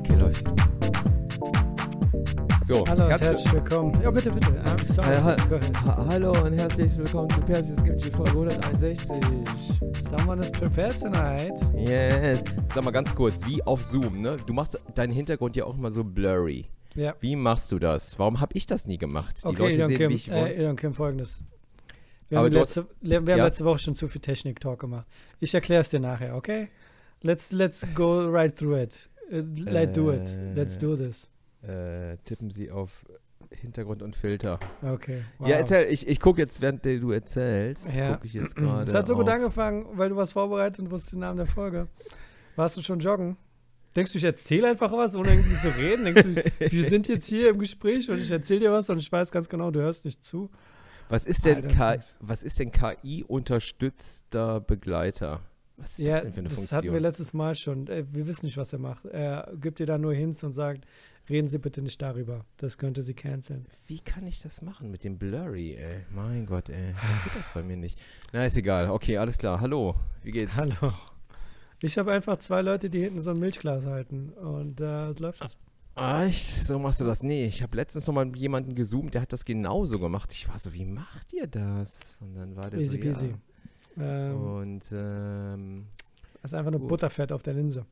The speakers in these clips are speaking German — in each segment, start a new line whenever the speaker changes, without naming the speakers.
Okay, läuft. So,
Hallo und
herzlich-
herzlich willkommen. Ja, bitte, bitte. Ah, sorry.
Äh, ha hallo und herzlich willkommen zu Persis Kimchi Folge 161.
Someone is prepared tonight.
Yes. Sag mal ganz kurz, wie auf Zoom, ne? Du machst deinen Hintergrund ja auch immer so blurry.
Ja.
Wie machst du das? Warum habe ich das nie gemacht? Die
Okay,
Leute
Elon
sehen,
Kim,
wie ich
äh. Elon Kim, folgendes. Wir haben, letzte, wir haben letzte Woche schon zu viel Technik-Talk gemacht. Ich erkläre es dir nachher, okay? Let's, let's go right through it. Uh, let's do it. Let's
Äh.
do this.
Äh, tippen Sie auf Hintergrund und Filter.
Okay. Wow.
Ja, erzähl. Ich, ich gucke jetzt, während du erzählst,
Ja.
gucke ich jetzt gerade
Es hat so gut angefangen, weil du was vorbereitet und wusstest den Namen der Folge. Warst du schon joggen? Denkst du, ich erzähle einfach was, ohne irgendwie zu reden? Denkst du, wir sind jetzt hier im Gespräch und ich erzähle dir was und ich weiß ganz genau, du hörst nicht zu?
Was ist denn,
Alter,
K
Jungs.
was ist denn KI-unterstützter Begleiter? Was ist
Ja,
das denn für eine
das
Funktion?
hatten wir letztes Mal schon. Äh, Wir wissen nicht, was er macht. Er gibt dir da nur Hints und sagt, reden Sie bitte nicht darüber. Das könnte Sie canceln.
Wie kann ich das machen mit dem Blurry, ey? Mein Gott, ey. Warum geht das bei mir nicht? Na, ist egal. Okay, alles klar. Hallo. Wie geht's?
Hallo. Ich habe einfach zwei Leute, die hinten so ein Milchglas halten und äh, es läuft.
Ah, echt? So machst du das? Nee, ich habe letztens noch mal mit jemandem gezoomt, der hat das genauso gemacht. Ich war so, wie macht ihr das? Und dann war der
Easy
so,
peasy.
Ja.
Ähm,
Und, ähm,
das ist einfach nur
gut.
Butterfett auf der Linse.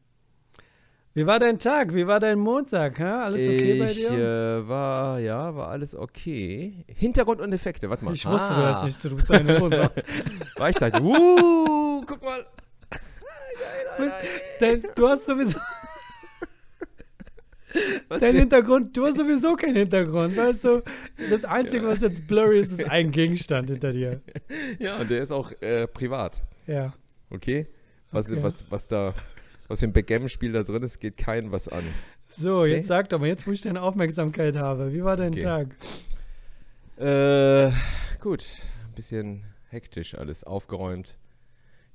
Wie war dein Tag? Wie war dein Montag? Hä? Alles okay bei
ich
dir?
äh, war, ja, war alles okay. Hintergrund und Effekte, warte mal.
ich wusste, du
Ah,
hörst nicht zu. Du bist eine Montag.
Reichzeit. Uh, guck mal.
Dein, du hast sowieso
Was
dein
denn?
Hintergrund, du hast sowieso keinen Hintergrund, weißt du? Das Einzige,
Ja.
was jetzt blurry ist, ist ein Gegenstand hinter dir.
Ja, und der ist auch äh, privat.
Ja.
Okay? Was,
Okay.
was, was da, was für ein Backgammon-Spiel da drin ist, geht keinem was an.
So,
Okay.
jetzt sag doch mal, jetzt wo ich deine Aufmerksamkeit habe. Wie war dein
Okay.
Tag?
Äh, gut. Ein bisschen hektisch alles, aufgeräumt.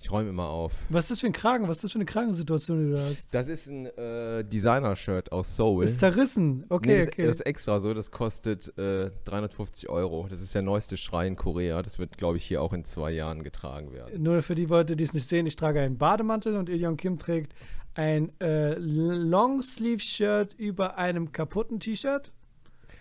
Ich räume immer auf.
Was ist das für ein Kragen? Was ist das für eine Kragensituation, die du hast?
Das ist ein äh, Designer-Shirt aus Seoul.
Ist zerrissen. Okay,
nee, das,
okay.
das ist extra so, das kostet äh, 350 Euro. Das ist der neueste Schrei in Korea. Das wird, glaube ich, hier auch in zwei Jahren getragen werden.
Nur für die Leute, die es nicht sehen, ich trage einen Bademantel und Ilion Kim trägt ein äh, Longsleeve-Shirt über einem kaputten T-Shirt,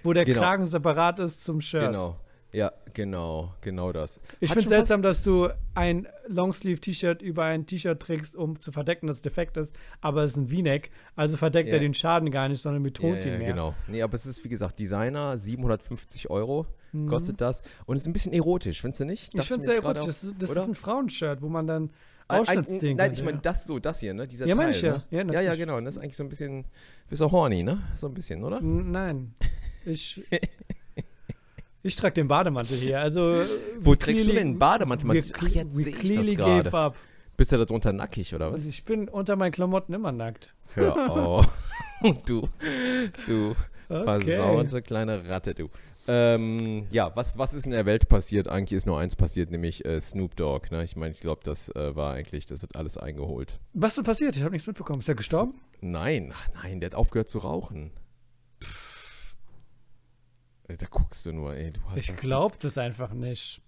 wo der
Genau.
Kragen separat ist zum Shirt.
Genau. Ja, genau, genau das.
Ich finde es seltsam, dass du ein Longsleeve-T-Shirt über ein T-Shirt trägst, um zu verdecken, dass es defekt ist, aber es ist ein V-Neck, also verdeckt
Ja.
er den Schaden gar nicht, sondern
Ja,
betont ihn
ja,
mehr.
genau. Nee, aber es ist, wie gesagt, Designer, 750 Euro
Mhm.
kostet das. Und es ist ein bisschen erotisch, findest du nicht?
Ich finde es sehr erotisch. Das, das
oder?
ist ein Frauenshirt, wo man dann
Ein-
Ausschnitt
ein-
sehen
Nein, ich meine das so, das hier, ne? Dieser
Ja,
Teil,
ja.
ne?
Ja,
ja, ja, genau. Und das ist eigentlich so ein bisschen, bist du horny, ne? So ein bisschen, oder?
N- Nein. Ich, ich trage den Bademantel hier. Also,
Wo
we
trägst du denn einen Bademantel?
we
Ach, jetzt sehe ich das gerade. Bist du da drunter nackig, oder was?
Ich bin unter meinen Klamotten immer nackt.
Hör auf. du, du
Okay.
versaute kleine Ratte, du. Ähm, ja, was, was ist in der Welt passiert? Eigentlich ist nur eins passiert, nämlich äh, Snoop Dogg. Ne? Ich meine, ich glaube, das äh, war eigentlich, das hat alles eingeholt.
Was ist passiert? Ich habe nichts mitbekommen. Ist er gestorben?
Nein, ach nein, der hat aufgehört zu rauchen. Da guckst du nur, ey. Du,
Ich
das,
glaube das einfach nicht.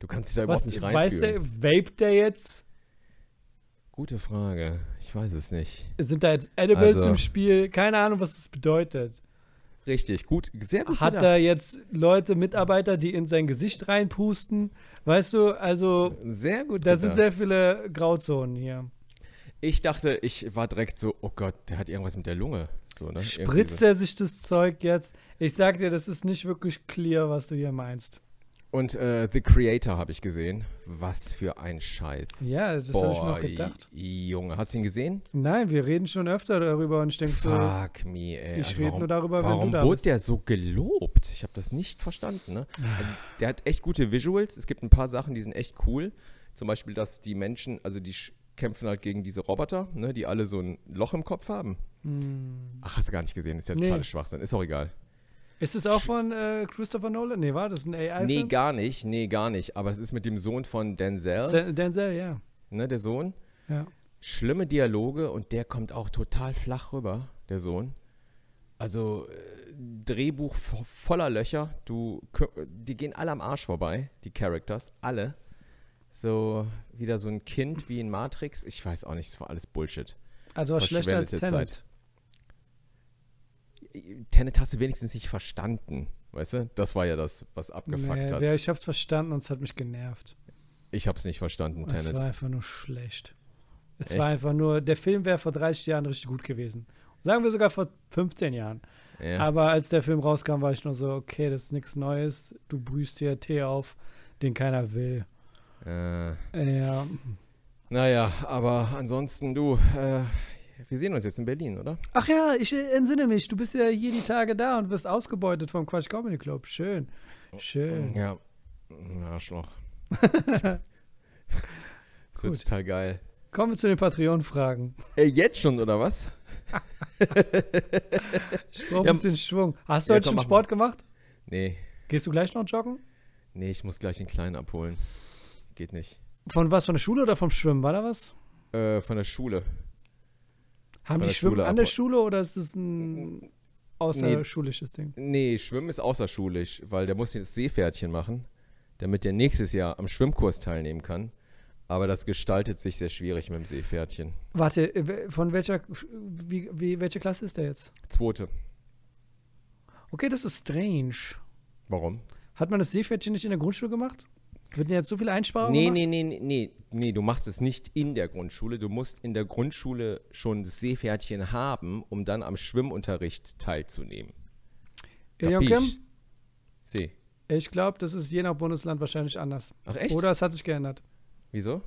du kannst dich da überhaupt
Was,
nicht
weiß der,
reinfühlen.
vaped der jetzt?
Gute Frage. Ich weiß es nicht.
Sind da jetzt Edibles
Also-
im Spiel? Keine Ahnung, was das bedeutet.
Richtig, gut, sehr gut
Hat
gedacht.
er jetzt Leute, Mitarbeiter, die in sein Gesicht reinpusten? Weißt du, also
Sehr gut
da sind
gedacht.
sehr viele Grauzonen hier.
Ich dachte, ich war direkt so, oh Gott, der hat irgendwas mit der Lunge. So, ne?
Spritzt er sich das Zeug jetzt? Ich sag dir, das ist nicht wirklich clear, was du hier meinst.
Und äh, The Creator habe ich gesehen. Was für ein Scheiß.
Ja, das habe ich
Boah,
gedacht.
Junge, hast du ihn gesehen?
Nein, wir reden schon öfter darüber und ich denke so,
Fuck me, ey.
ich
Also
rede nur darüber, wenn
Warum
du da
wurde
bist.
der so gelobt? Ich habe das nicht verstanden, ne? Also, der hat echt gute Visuals. Es gibt ein paar Sachen, die sind echt cool. Zum Beispiel, dass die Menschen, also die kämpfen halt gegen diese Roboter, ne, die alle so ein Loch im Kopf haben.
Hm.
Ach, hast du gar nicht gesehen. Ist ja
Nee.
total Schwachsinn. Ist auch egal.
Ist es auch von äh, Christopher Nolan? Nee, war das ein AI-Film?
Nee, gar nicht. Nee, gar nicht. Aber es ist mit dem Sohn von Denzel,
Denzel, ja.
ne, der Sohn.
ja.
schlimme Dialoge und der kommt auch total flach rüber, der Sohn. Also, äh, Drehbuch vo- voller Löcher. Du, die gehen alle am Arsch vorbei, die Characters, alle. So wieder so ein Kind wie in Matrix. Ich weiß auch nicht, es war alles Bullshit.
Also was schlechter als Tenet.
Zeit. Tenet hast du wenigstens nicht verstanden, weißt du? Das war ja das, was abgefuckt
Nee,
hat.
ja, ich hab's verstanden und es hat mich genervt.
Ich hab's nicht verstanden,
Es
Tenet.
war einfach nur schlecht. Es
Echt?
war einfach nur, der Film wäre vor 30 Jahren richtig gut gewesen. Sagen wir sogar vor 15 Jahren.
Ja.
Aber als der Film rauskam, war ich nur so, okay, das ist nichts Neues. Du brühst hier Tee auf, den keiner will.
Äh,
Ja.
naja, aber ansonsten, du, äh, wir sehen uns jetzt in Berlin, oder?
Ach ja, ich äh, entsinne mich, du bist ja hier die Tage da und wirst ausgebeutet vom Quatsch Comedy Club. Schön. Schön.
Ja. Arschloch. das wird
Gut.
total geil.
Kommen wir zu den Patreon-Fragen.
Ey, jetzt schon, oder was?
Ich brauche
Ja,
ein bisschen Schwung. Hast du
ja,
heute schon Sport gemacht?
Nee,
Gehst du gleich noch joggen?
nee, ich muss gleich den Kleinen abholen. Geht nicht.
Von was? Von der Schule oder vom Schwimmen? War da was?
Äh, von der Schule.
Haben die Schwimmen an der Schule oder ist das ein außerschulisches Ding?
Nee, Schwimmen ist außerschulisch, weil der muss jetzt Seepferdchen machen, damit der nächstes Jahr am Schwimmkurs teilnehmen kann. Aber das gestaltet sich sehr schwierig mit dem Seepferdchen.
Warte, äh, von welcher, wie, wie, welche Klasse ist der jetzt?
Zweite.
Okay, das ist strange.
Warum?
Hat man das Seepferdchen nicht in der Grundschule gemacht? Wird denn jetzt so viele Einsparungen
Nee,
gemacht?
nee, nee, nee, nee, du machst es nicht in der Grundschule. Du musst in der Grundschule schon das Seepferdchen haben, um dann am Schwimmunterricht teilzunehmen.
Joachim?
See.
ich glaube, das ist je nach Bundesland wahrscheinlich anders.
Ach echt?
Oder es hat sich geändert.
Wieso?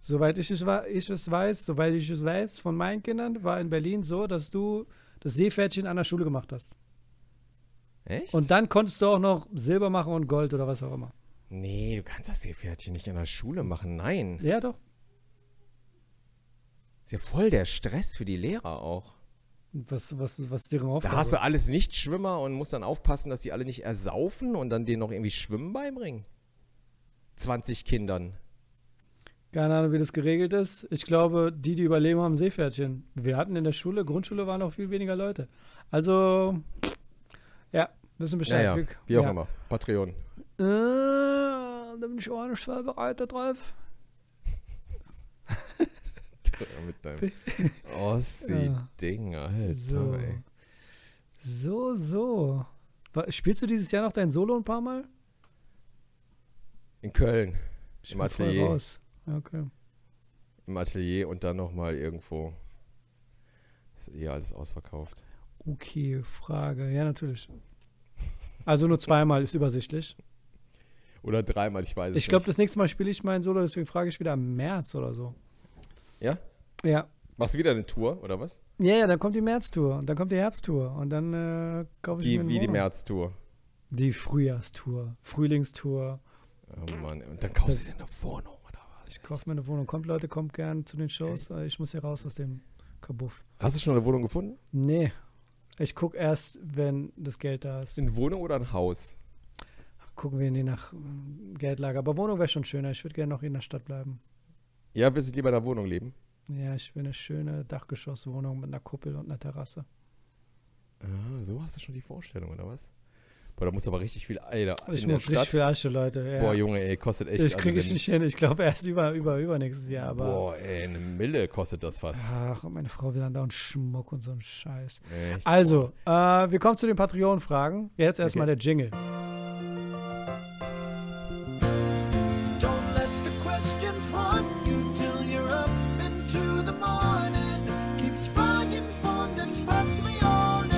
Soweit ich es, ich es weiß, soweit ich es weiß von meinen Kindern, war in Berlin so, dass du das Seepferdchen an der Schule gemacht hast.
Echt?
Und dann konntest du auch noch Silber machen und Gold oder was auch immer.
Nee, du kannst das Seepferdchen nicht an der Schule machen. Nein.
Ja, doch.
Ist ja voll der Stress für die Lehrer auch.
Was, was, was deren Aufgabe?
Da hast du alles Nichtschwimmer und musst dann aufpassen, dass die alle nicht ersaufen und dann denen noch irgendwie Schwimmen beibringen. 20 Kindern.
Keine Ahnung, wie das geregelt ist. Ich glaube, die, die überleben, haben Seepferdchen. Wir hatten in der Schule, Grundschule waren noch viel weniger Leute. Also, ja, wissen Bescheid. Wir-
wie auch
ja.
immer. Patreon.
Äh, da bin ich auch nicht vorbereitet drauf.
Mit deinem Ossi-Ding, Alter,
So.
ey.
So, so. Spielst du dieses Jahr noch dein Solo ein paar Mal?
In Köln.
Ich
Im
voll
Atelier.
raus. Okay.
Im Atelier und dann nochmal irgendwo. Ist eh alles ausverkauft.
Okay, Frage. Ja, natürlich. Also nur zweimal ist übersichtlich.
Oder dreimal, ich weiß es
Ich glaube,
nicht.
das nächste Mal spiele ich mein Solo, deswegen frage ich wieder im März oder so.
Ja?
Ja.
Machst du wieder eine Tour, oder was?
Ja, ja, dann kommt die Märztour und dann kommt die Herbsttour und dann äh, kaufe ich mir
Wie,
eine
wie die
Wohnung.
Märztour.
Die Frühjahrstour, Frühlingstour.
Oh Mann, und dann kaufst du dir eine Wohnung, oder was?
Ich kaufe mir eine Wohnung. Kommt, Leute, kommt gern zu den Shows. Äh, Ich muss hier raus aus dem Kabuff.
Hast du schon eine Wohnung gefunden?
Nee. Ich gucke erst, wenn das Geld da ist.
Eine Wohnung oder ein Haus?
Gucken wir je nach äh, Geldlage. Aber Wohnung wäre schon schöner. Ich würde gerne noch in der Stadt bleiben.
Ja, willst du lieber in einer Wohnung leben?
Ja, ich will eine schöne Dachgeschosswohnung mit einer Kuppel und einer Terrasse.
Ah, so hast du schon die Vorstellung, oder was? Boah, da musst du aber richtig viel Alter,
Ich
der
muss richtig
Stadt.
viel Asche, Leute. Ja.
Boah, Junge, ey, kostet echt.
ich kriege
also wenn-
nicht hin. Ich glaube erst über, über, über nächstes Jahr. Aber
Boah, ey, eine Mille kostet das fast.
ach, und meine Frau will dann da und Schmuck und so ein Scheiß.
Echt?
Also, äh, wir kommen zu den Patreon-Fragen. Jetzt erstmal
Okay.
der Jingle.
Questions haunt you till you're up into the morning. Keeps fragen von den Patreonen.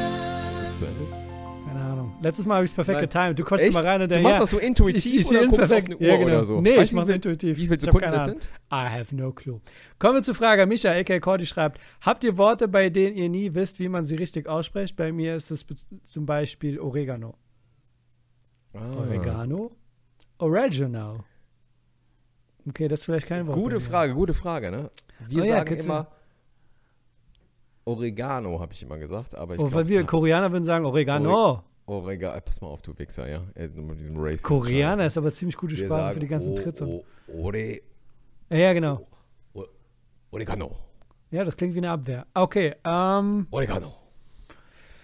Keine Ahnung. Letztes Mal habe ich es perfekt
Nein.
getimt. Du konntest
Echt?
mal rein und
Du
der
machst das so intuitiv oder guckst auf eine Uhr
ja, genau.
oder so?
Nee,
Weißt
ich
du,
mache es intuitiv.
Wie viele
Ich
Sekunden
keine
das
Ahnung.
sind?
I have no clue. Kommen wir zur Frage. Micha, a.k.a. Cordy schreibt, habt ihr Worte, bei denen ihr nie wisst, wie man sie richtig ausspricht? Bei mir ist es zum Beispiel Oregano.
Ah.
Oregano? Oregano. Okay, das ist vielleicht kein Wort.
Gute. Frage, gute Frage, ne? Wir
Oh
sagen immer Oregano, habe ich immer gesagt, aber ich
Oh, weil wir Koreaner würden sagen Oregano.
Oregano, pass mal auf, du Wichser, ja. Mit diesem Racist.
Koreaner ist aber ziemlich gute Sprache für die ganzen Tritte.
Ore,
Ja, genau.
Oregano.
Ja, das klingt wie eine Abwehr. Okay, ähm,
Oregano.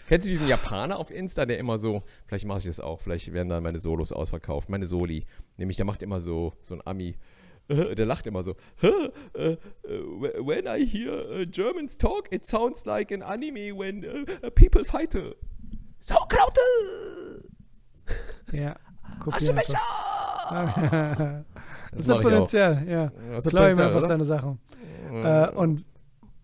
Kennst du diesen Japaner auf Insta, der immer so, vielleicht mache ich das auch, vielleicht werden dann meine Solos ausverkauft, meine Soli. Nämlich, der macht immer so, so ein Ami. Äh, Der lacht immer so. "Huh, uh, uh, When I hear uh, Germans talk, it sounds like an anime when uh, people fight. Sauerkraut!
Ja. Einfach.
Das
Das
ich auch.
Potenzial, ja.
Das hat
Klau ihm
Potenzial,
einfach deine Sachen. Äh, und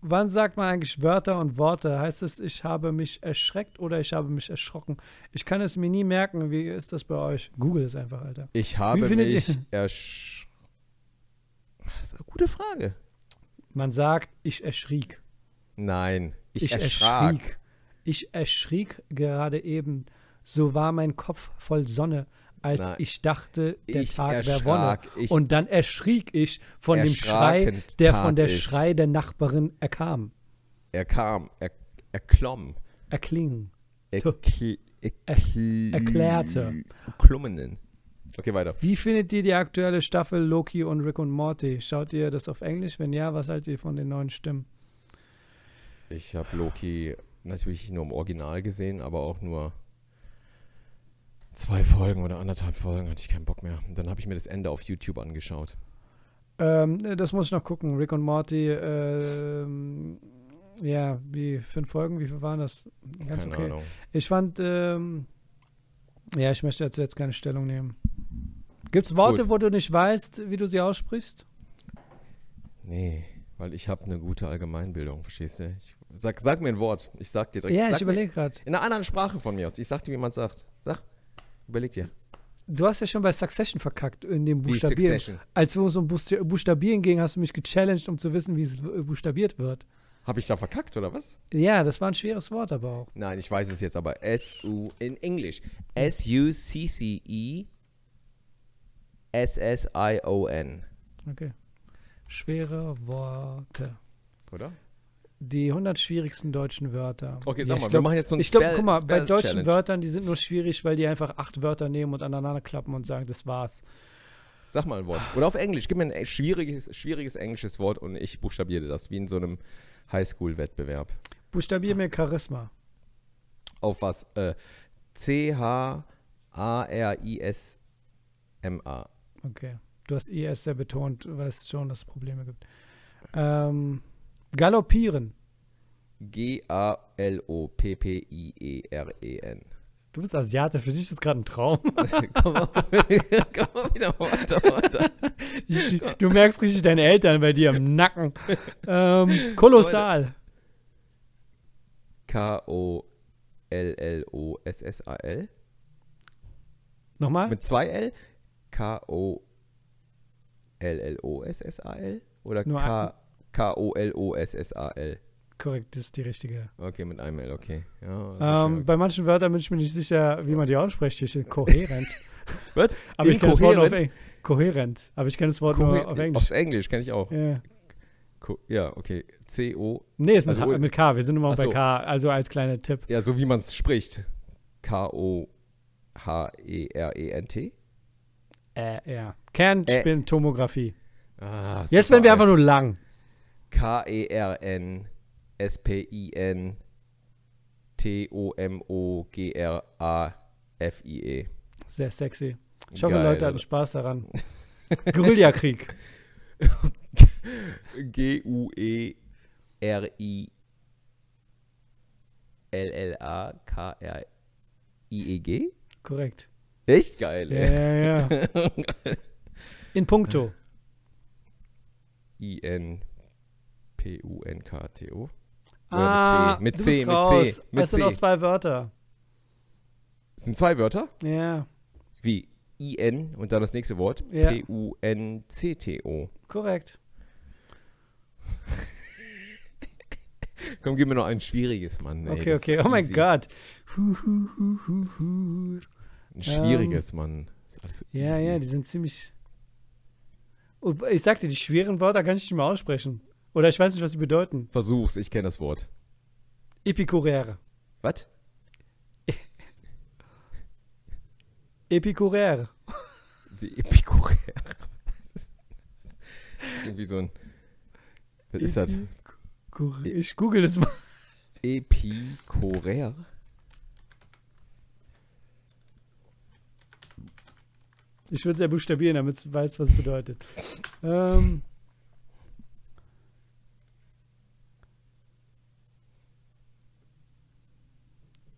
wann sagt man eigentlich Wörter und Worte? Heißt es, ich habe mich erschreckt oder ich habe mich erschrocken? Ich kann es mir nie merken. Wie ist das bei euch? Google es einfach, Alter.
Ich habe mich
ihr-
ersch... Das ist eine gute Frage.
Man sagt, ich erschriek.
Nein, ich,
Ich,
erschrak.
erschriek. Ich erschriek gerade eben. So war mein Kopf voll Sonne, als
Nein.
ich dachte, der
Ich
Tag wäre Wonne. Und dann erschriek ich von dem Schrei, der von der
ich.
Schrei der Nachbarin erkam.
Er kam, er, er klomm,
Erklingen.
er,
Tu-
kl, er,
Er-
kl-
erklärte.
Klummenen. Okay, weiter.
Wie findet ihr die aktuelle Staffel Loki und Rick und Morty? Schaut ihr das auf Englisch? Wenn ja, was haltet ihr von den neuen Stimmen?
Ich habe Loki natürlich nur im Original gesehen, aber auch nur zwei Folgen oder anderthalb Folgen hatte ich keinen Bock mehr. Dann habe ich mir das Ende auf YouTube angeschaut.
Ähm, das muss ich noch gucken. Rick und Morty, ähm, ja, wie fünf Folgen, wie viel waren das? Ganz
Keine
okay.
Ahnung.
Ich fand, ähm, ja, ich möchte dazu jetzt keine Stellung nehmen. Gibt es Worte,
Gut.
wo du nicht weißt, wie du sie aussprichst?
Nee, weil ich habe eine gute Allgemeinbildung, verstehst du? Ich, sag, sag mir ein Wort. Ich sag dir direkt.
ja, ich überlege gerade.
In einer anderen Sprache von mir aus. Ich sag dir, wie man sagt. Sag. Überleg dir.
Du hast ja schon bei Succession verkackt in dem Buchstabieren.
Succession.
Als wir uns um Buchsta- Buchstabieren ging, hast du mich gechallenged, um zu wissen, wie es buchstabiert wird.
Habe ich da verkackt oder was?
Ja, das war ein schweres Wort aber auch.
Nein, ich weiß es jetzt aber. S-U in Englisch. S-U-C-C-E S-S-I-O-N.
Okay. Schwere Worte.
Oder?
Die 100 schwierigsten deutschen Wörter.
Okay, sag
ich
mal, wir
glaub-
machen jetzt so ein
Ich glaube, guck mal, bei
Spell
deutschen
Challenge.
Wörtern, die sind nur schwierig, weil die einfach acht Wörter nehmen und aneinander klappen und sagen, das war's.
Sag mal ein Wort. Oder auf Englisch. Gib mir ein äh, schwieriges, schwieriges englisches Wort und ich buchstabiere das, wie in so einem Highschool-Wettbewerb.
Buchstabier mir Charisma.
Auf was? Äh, C-H-A-R-I-S-M-A.
Okay. Du hast IS sehr betont, weißt schon, dass es Probleme gibt. Ähm, galoppieren.
G-A-L-O-P-P-I-E-R-E-N.
Du bist Asiate, für dich ist das gerade ein Traum.
Komm mal, komm mal wieder weiter, weiter.
Ich, du merkst richtig deine Eltern bei dir im Nacken. Ähm, kolossal.
K-O-L-L-O-S-S-A-L.
Nochmal?
Mit zwei L? K-O-L-L-O-S-S-A-L? Oder
Nur
K-
ein-
K-O-L-O-S-S-A-L?
Korrekt, das ist die richtige.
Okay, mit einem L, okay. Ja,
Ähm, bei manchen Wörtern bin ich mir nicht sicher, wie man die ausspricht. Ich bin kohärent.
Was?
Aber ich kenne das Wort auf? Eng kohärent. Aber ich kenne das Wort nur auf Englisch.
Aufs Englisch kenne ich auch.
Ja.
Co ja, okay. C-O.
Nee, ist mit,
Also,
H, mit K. Wir sind immer
Ach
bei
so.
K. Also als kleiner Tipp.
Ja, so wie man es spricht. K-O-H-E-R-E-N-T.
Äh, ja. Kernspintomographie.
Ah,
Jetzt werden wir einfach nur lang.
K-E-R-N-S-P-I-N-T-O-M-O-G-R-A-F-I-E.
Sehr sexy. Ich hoffe,
Geil,
Leute hatten. Spaß daran. Guerillakrieg.
G-U-E-R-I L-L-A-K-R-I-E-G?
Korrekt.
Echt geil,
Ja,
ey.
ja, ja. In puncto.
I-N-P-U-N-K-T-O.
Ah,
mit C, mit
raus.
C, mit
Es sind
C.
noch zwei Wörter.
Das sind zwei Wörter?
Ja,
Wie I-N und dann das nächste Wort.
Ja.
P-U-N-C-T-O.
korrekt.
Komm, gib mir noch ein schwieriges, Mann. Ey,
Okay,
das
okay. Oh mein. Gott. Hu, hu, hu, hu, hu.
Ein schwieriges, Mann. Ist alles so
Ja,
easy.
ja, die sind ziemlich. Und ich sagte, die schweren Wörter kann ich nicht mehr aussprechen. Oder ich weiß nicht, was sie bedeuten.
Versuch's, ich kenne das Wort.
Epikuräre.
Was?
Epikuräre.
Wie Epikurär. Irgendwie so ein. Was ist das?
Ich google das mal.
Epikurär?
Ich würde es ja buchstabieren, damit du weißt, was es bedeutet. ähm.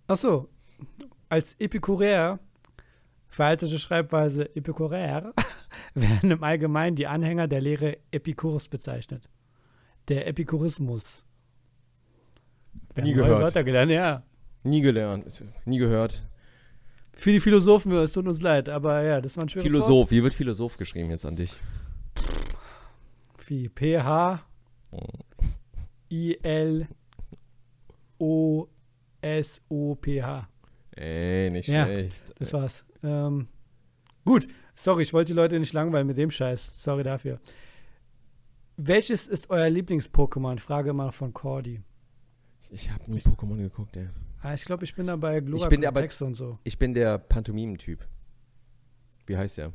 Achso, als Epikureer, veraltete Schreibweise Epikureer, werden im Allgemeinen die Anhänger der Lehre Epikurs bezeichnet. Der Epikurismus. Wir
Nie gehört.
Wörter gelernt, ja.
Nie gelernt, nie gehört.
Für die Philosophen, es tut uns leid, aber ja, das war ein schweres Wort.
Philosoph, wie wird Philosoph geschrieben jetzt an dich?
Wie P-H I-L O-S-O-P-H.
Ey, nicht
Ja,
schlecht.
Das war's. Ähm, gut, sorry, ich wollte die Leute nicht langweilen mit dem Scheiß. Sorry dafür. Welches ist euer Lieblings-Pokémon? Frage mal von Cordy.
Ich habe nie Pokémon geguckt, ey.
Ah, ich glaube, ich bin da bei Glora
Ich bin aber-
und so.
Ich bin der Pantomimen-Typ. Wie heißt der?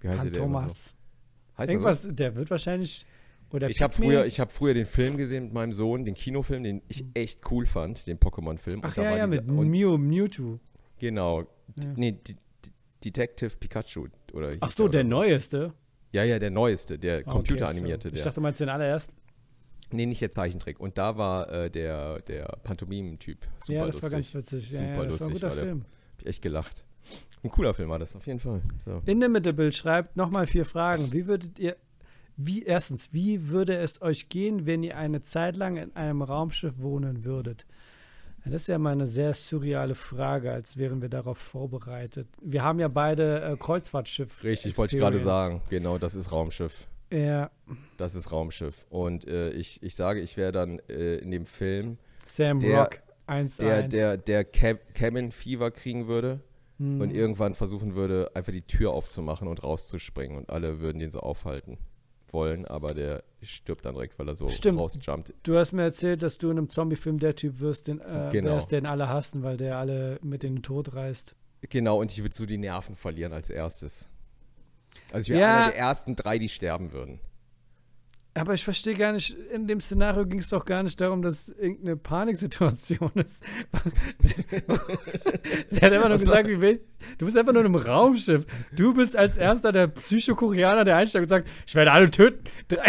Wie heißt
Pan
der?
Thomas.
So? Heißt
Irgendwas, der wird wahrscheinlich. Oder
so? Ich habe früher, ich hab früher den Film gesehen mit meinem Sohn, den Kinofilm, den ich echt cool fand, den Pokémon-Film. Und
Ach
da
ja,
war
ja, mit
und,
Mew, Mewtwo.
Genau.
Ja.
Nee, D D Detective Pikachu. Oder
Ach so,
oder
der neueste.
Ja, ja, der neueste, der
Ah, okay,
computeranimierte.
so. Ich
der.
dachte, du meinst den allerersten.
Nee, nicht der Zeichentrick. Und da war äh, der, der Pantomimen-Typ. Super
ja, das
lustig.
war ganz witzig. Ja,
Super
ja, das war ein
lustig
guter
war der.
Film.
Hab ich echt gelacht. Ein cooler Film war das, auf jeden Fall. So.
In dem Mittelbild schreibt nochmal vier Fragen. Wie würdet ihr, wie erstens, wie würde es euch gehen, wenn ihr eine Zeit lang in einem Raumschiff wohnen würdet? Ja, das ist ja mal eine sehr surreale Frage, als wären wir darauf vorbereitet. Wir haben ja beide äh, Kreuzfahrtschiff.
Richtig, wollte ich gerade sagen. Genau, das ist Raumschiff.
Ja,
Das ist Raumschiff. Und äh, ich, ich sage, ich wäre dann äh, in dem Film
Sam
Der-
Rock 1
der,
1.
der, der Ca- Cabin Fever kriegen würde
Hm.
und irgendwann versuchen würde, einfach die Tür aufzumachen und rauszuspringen. Und alle würden den so aufhalten wollen, aber der stirbt dann direkt, weil er so
Stimmt.
rausjumpt.
Du hast mir erzählt, dass du in einem Zombie-Film der Typ wirst, den, äh,
Genau.
wärst, den alle hassen, weil der alle mit in den Tod reißt.
Genau, und ich würde so die Nerven verlieren als erstes. Also ich wäre
Ja.
einer der ersten drei, die sterben würden.
Aber ich verstehe gar nicht, in dem Szenario ging es doch gar nicht darum, dass irgendeine Paniksituation ist. Sie hat einfach nur
war-
gesagt, wie du bist einfach nur in einem Raumschiff. Du bist als erster der Psychokoreaner, der einsteigt und sagt, ich werde alle töten.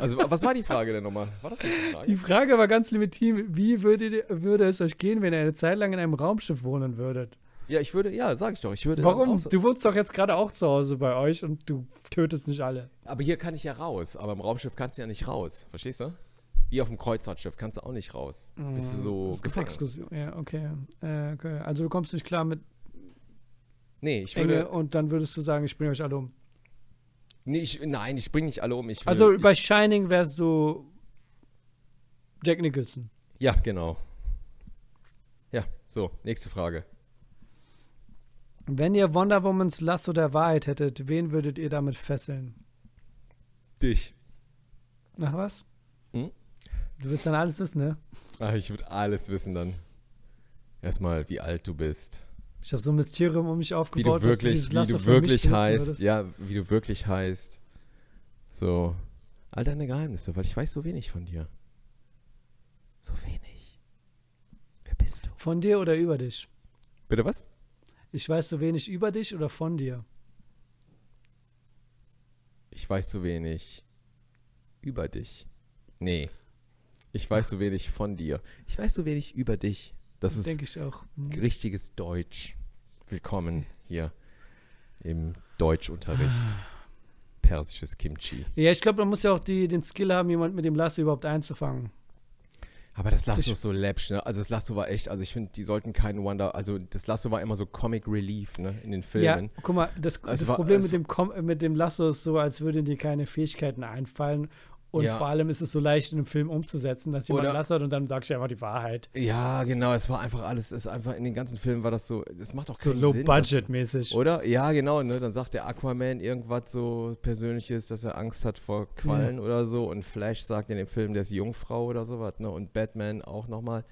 Also was war die Frage denn nochmal? War das die Frage?
Die Frage war ganz legitim, wie würde, würde es euch gehen, wenn ihr eine Zeit lang in einem Raumschiff wohnen würdet?
Ja, ich würde, ja, sag ich doch, ich würde.
Warum?
so-
Du wohnst doch jetzt gerade auch zu Hause bei euch und du tötest nicht alle.
Aber hier kann ich ja raus, aber im Raumschiff kannst du ja nicht raus. Verstehst du? Wie auf dem Kreuzfahrtschiff kannst du auch nicht raus. Bist du so gefangen.
Exkursion. Ja, okay. Äh, okay. Also du kommst nicht klar mit
Nee, ich
Enge
würde.
und dann würdest du sagen, ich bringe euch alle um.
Nee, ich, nein, ich bringe nicht alle um. Ich will,
Also bei
ich,
Shining wärst du Jack Nicholson.
Ja, genau. Ja, so, nächste Frage.
Wenn ihr Wonder Womans Lasso der Wahrheit hättet, wen würdet ihr damit fesseln?
Dich.
Ach was?
Hm?
Du willst dann alles wissen, ne?
Ah, ich würde alles wissen dann. Erstmal, wie alt du bist.
Ich habe so ein Mysterium um mich
Wie
aufgebaut,
du wirklich,
dieses
wie du wirklich heißt.
würdest.
Ja, wie du wirklich heißt. So. All deine Geheimnisse, weil ich weiß so wenig von dir. So wenig. Wer bist du?
Von dir oder über dich?
Bitte was?
Ich weiß so wenig über dich oder von dir.
Ich weiß so wenig über dich. Nee. Ich weiß so wenig von dir. Ich weiß so wenig über dich. Das ist
ich auch. Hm.
richtiges Deutsch. Willkommen hier im Deutschunterricht. Persisches Kimchi.
Ja, ich glaube, man muss ja auch die, den Skill haben, jemand mit dem Lasso überhaupt einzufangen.
Aber das Lasso ist so läppsch, ne? Also das Lasso war echt, also ich finde, die sollten keinen Wonder, also das Lasso war immer so Comic Relief, ne? In den Filmen.
Ja, guck mal, das, das
war-
Problem mit dem, Com mit dem Lasso ist so, als würden dir keine Fähigkeiten einfallen. Und
Ja.
vor allem ist es so leicht in einem Film umzusetzen, dass jemand
Oder-
hat und dann sagst du einfach die Wahrheit.
Ja, genau, es war einfach alles, es ist einfach, in den ganzen Filmen war das so, das macht doch
So
keinen Sinn. dass-
low-budget-mäßig.
Oder? Ja, genau, ne? Dann sagt der Aquaman irgendwas so Persönliches, dass er Angst hat vor Quallen oder so. Und Flash sagt in dem Film, der ist Jungfrau oder sowas, ne? Und Batman auch nochmal.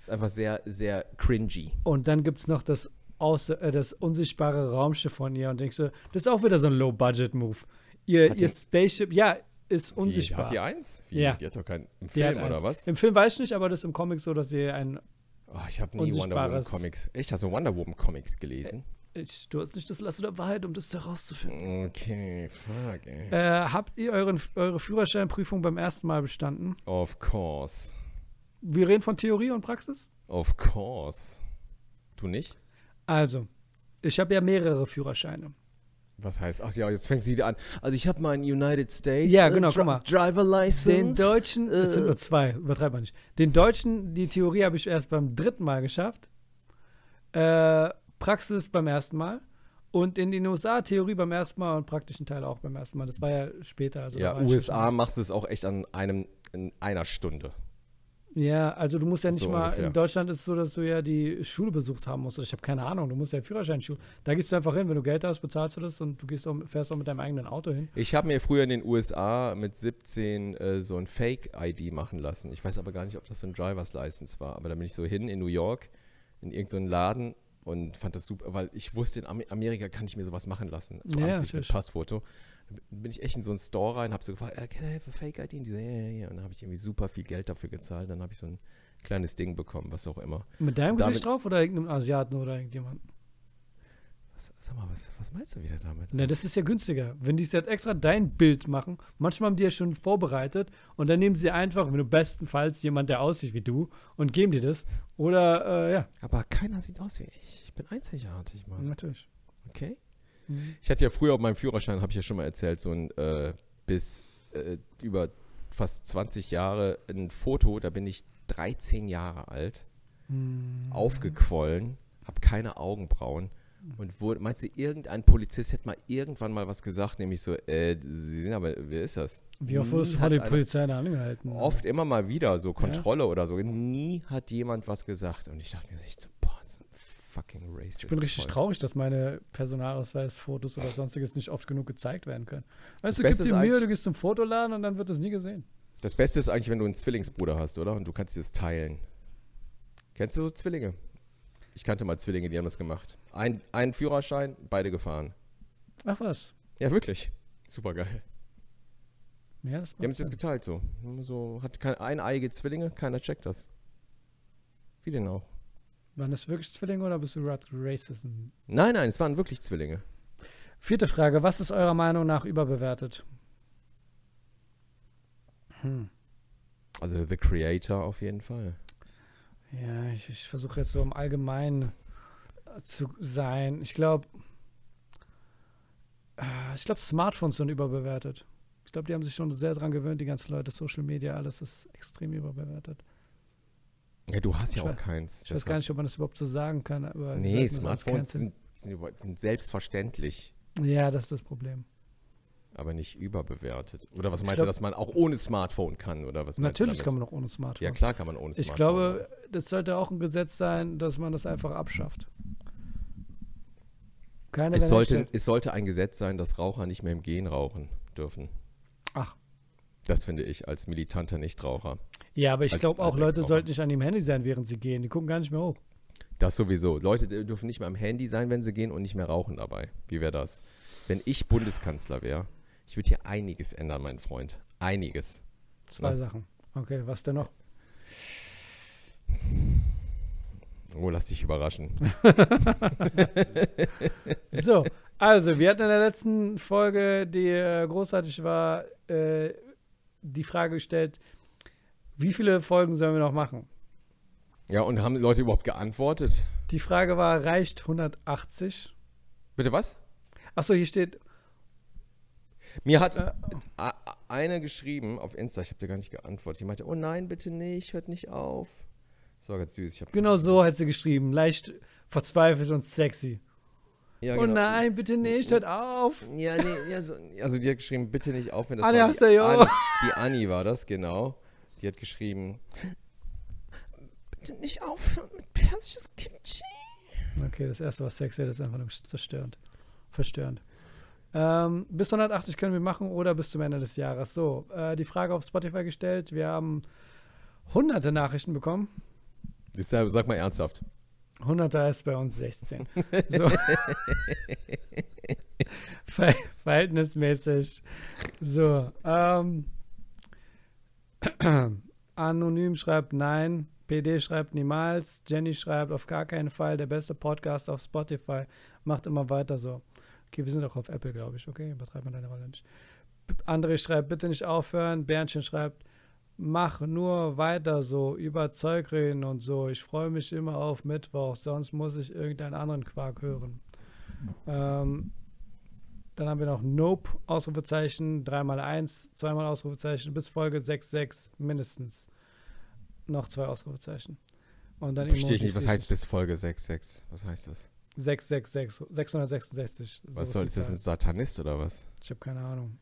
Ist einfach sehr, sehr cringy.
Und dann gibt es noch das, außer, äh, das unsichtbare Raumschiff von ihr und denkst du, das ist auch wieder so ein Low-Budget-Move. Ihr, ihr Spaceship, ja, ist
Wie,
unsichtbar.
hat die eins? Wie,
Ja.
Die hat doch keinen im Film oder was?
Im Film weiß ich nicht, aber das ist im Comic so, dass sie ein.
Oh, ich habe nie Wonder Woman Comics. Echt, hast du Wonder Woman Comics gelesen?
Ich, du hast nicht das Lasso der Wahrheit, um das herauszufinden.
Okay, fuck, ey.
Äh, habt ihr euren, eure Führerscheinprüfung beim ersten Mal bestanden?
Of course.
Wir reden von Theorie und Praxis.
Of course. Du nicht?
Also, ich habe ja mehrere Führerscheine.
Was heißt? Ach ja, jetzt fängt sie wieder an. Also ich habe meinen United States
Ja, genau,
Dri-
guck mal.
Driver License.
Den deutschen, es sind
äh,
nur zwei, übertreib mal nicht. Den deutschen, die Theorie habe ich erst beim dritten Mal geschafft. Äh, Praxis beim ersten Mal. Und in den USA Theorie beim ersten Mal und praktischen Teil auch beim ersten Mal. Das war ja später. Also
ja, USA machst du es auch echt an einem in einer Stunde.
Ja, also du musst ja nicht
So
mal,
ungefähr.
in Deutschland ist es so, dass du ja die Schule besucht haben musst. Oder Ich habe keine Ahnung, du musst ja Führerscheinschule. Da gehst du einfach hin, wenn du Geld hast, bezahlst du das und du gehst auch, fährst auch mit deinem eigenen Auto hin.
Ich habe mir früher in den USA mit 17 äh, so ein Fake-ID machen lassen. Ich weiß aber gar nicht, ob das so ein Driver's License war. Aber da bin ich so hin in New York in irgendeinen Laden und fand das super, weil ich wusste, in Am Amerika kann ich mir sowas machen lassen. So
Ja,
mit. Passfoto. Bin ich echt in so einen Store rein, habe so gefragt, äh, can I have a Fake-ID? Und die so, ja, ja, ja. Und dann habe ich irgendwie super viel Geld dafür gezahlt. Dann habe ich so ein kleines Ding bekommen, was auch immer.
Mit deinem Gesicht drauf oder irgendeinem Asiaten oder irgendjemand?
Was, sag mal, was, was meinst du wieder damit?
Na, das ist ja günstiger. Wenn die jetzt extra dein Bild machen, manchmal haben die ja schon vorbereitet und dann nehmen sie einfach, wenn du bestenfalls jemand, der aussieht wie du, und geben dir das. Oder, äh, ja,
Aber keiner sieht aus wie ich. Ich bin einzigartig, Mann.
natürlich.
Okay.
Mhm.
Ich hatte ja früher auf meinem Führerschein, habe ich ja schon mal erzählt, so ein äh, bis äh, über fast 20 Jahre ein Foto, da bin ich 13 Jahre alt,
Mhm.
aufgequollen, habe keine Augenbrauen und wurde, meinst du, irgendein Polizist hätte mal irgendwann mal was gesagt, nämlich so, äh, Sie sind aber, wer ist das?
Wie oft wurdest du von
hat
der Polizei da angehalten?
Oft immer mal wieder, so Kontrolle oder so. Nie hat jemand was gesagt. Und ich dachte mir echt so, boah, so ein fucking racist.
Ich bin richtig
voll.
traurig, dass meine Personalausweisfotos oder sonstiges nicht oft genug gezeigt werden können. Weißt du,
Das
gib
Beste
dir Mühe, du gehst zum Fotoladen und dann wird das nie gesehen.
Das Beste ist eigentlich, wenn du einen Zwillingsbruder hast, oder? Und du kannst dir das teilen. Kennst du so Zwillinge? Ich kannte mal Zwillinge, die haben das gemacht. Ein, ein Führerschein, beide gefahren.
Ach was.
Ja, wirklich. Super geil.
Ja, das
Die haben sich das geteilt so. so hat kein, eineige Zwillinge, keiner checkt das. Wie denn auch?
Waren das wirklich Zwillinge oder bist du gerade racist?
Nein, nein, es waren wirklich Zwillinge.
Vierte Frage. Was ist eurer Meinung nach überbewertet? Hm.
Also The Creator auf jeden Fall.
Ja, ich, ich versuche jetzt so im Allgemeinen äh, zu sein. Ich glaube, ich glaube, Smartphones sind überbewertet. Ich glaube, die haben sich schon sehr dran gewöhnt, die ganzen Leute, Social Media, alles ist extrem überbewertet.
Ja, du hast ja
Ich
auch
weiß-
keins.
Ich weiß gar nicht, ob man das überhaupt so sagen kann, aber
Nee, Smartphones sind, sind, sind selbstverständlich,
Ja, das ist das Problem.
aber nicht überbewertet. Oder was
Ich
meinst
glaub-
du, dass man auch ohne Smartphone kann? Oder was
Natürlich kann man auch ohne Smartphone.
Ja, klar kann man ohne
ich
Smartphone.
glaube, das sollte auch ein Gesetz sein, dass man das einfach abschafft. Keine
es sollte, es sollte ein Gesetz sein, dass Raucher nicht mehr im Gehen rauchen dürfen.
Ach.
Das finde ich als militanter Nichtraucher.
Ja, aber ich glaube auch, Leute sollten nicht an dem Handy sein, während sie gehen. Die gucken gar nicht mehr hoch.
Das sowieso. Leute dürfen nicht mehr am Handy sein, wenn sie gehen und nicht mehr rauchen dabei. Wie wäre das? Wenn ich Bundeskanzler wäre, ich würde hier einiges ändern, mein Freund. Einiges.
Zwei
Ja.
Sachen. Okay, was denn noch?
Oh, lass dich überraschen.
So, also, wir hatten in der letzten Folge, die äh, großartig war, äh, die Frage gestellt, wie viele Folgen sollen wir noch machen?
Ja, und haben Leute überhaupt geantwortet?
Die Frage war, reicht 180?
Bitte was?
Achso, hier steht,
Mir hat
äh,
a- a- eine geschrieben auf Insta, ich habe dir gar nicht geantwortet. Die meinte, oh nein, bitte nicht, hört nicht auf. Das war ganz süß.
Genau so hat sie geschrieben, leicht verzweifelt und sexy.
Ja,
Oh
genau.
nein, bitte nicht, hört auf.
Ja, nee, ja, so, also die hat geschrieben, bitte nicht aufhören. Das
Anja,
war die, Anni, die Anni war das, genau. Die hat geschrieben, bitte nicht aufhören mit persisches Kimchi.
Okay, das erste, was sexy ist, ist einfach nur zerstörend. Verstörend. Ähm, bis 180 können wir machen oder bis zum Ende des Jahres. So, äh, die Frage auf Spotify gestellt. Wir haben hunderte Nachrichten bekommen.
Ist ja- Sag mal ernsthaft.
Hunderter ist bei uns 16. So. Ver verhältnismäßig. So. Ähm. Anonym schreibt nein. PD schreibt niemals. Jenny schreibt auf gar keinen Fall der beste Podcast auf Spotify. Macht immer weiter so. Okay, wir sind auch auf Apple, glaube ich. Okay, übertreib mal deine Rolle nicht. André schreibt, bitte nicht aufhören. Berndchen schreibt, mach nur weiter so, über Zeug reden und so. Ich freue mich immer auf Mittwoch, sonst muss ich irgendeinen anderen Quark hören. Ähm, dann haben wir noch Nope, Ausrufezeichen, 3x1, zweimal Ausrufezeichen, bis Folge 6,6 mindestens. Noch zwei Ausrufezeichen. Und dann
Verstehe ich nicht, was heißt bis Folge 6,6? Was heißt das?
666, 666.
Was
so
soll,
die
ist das ein Satanist oder was?
Ich habe keine Ahnung.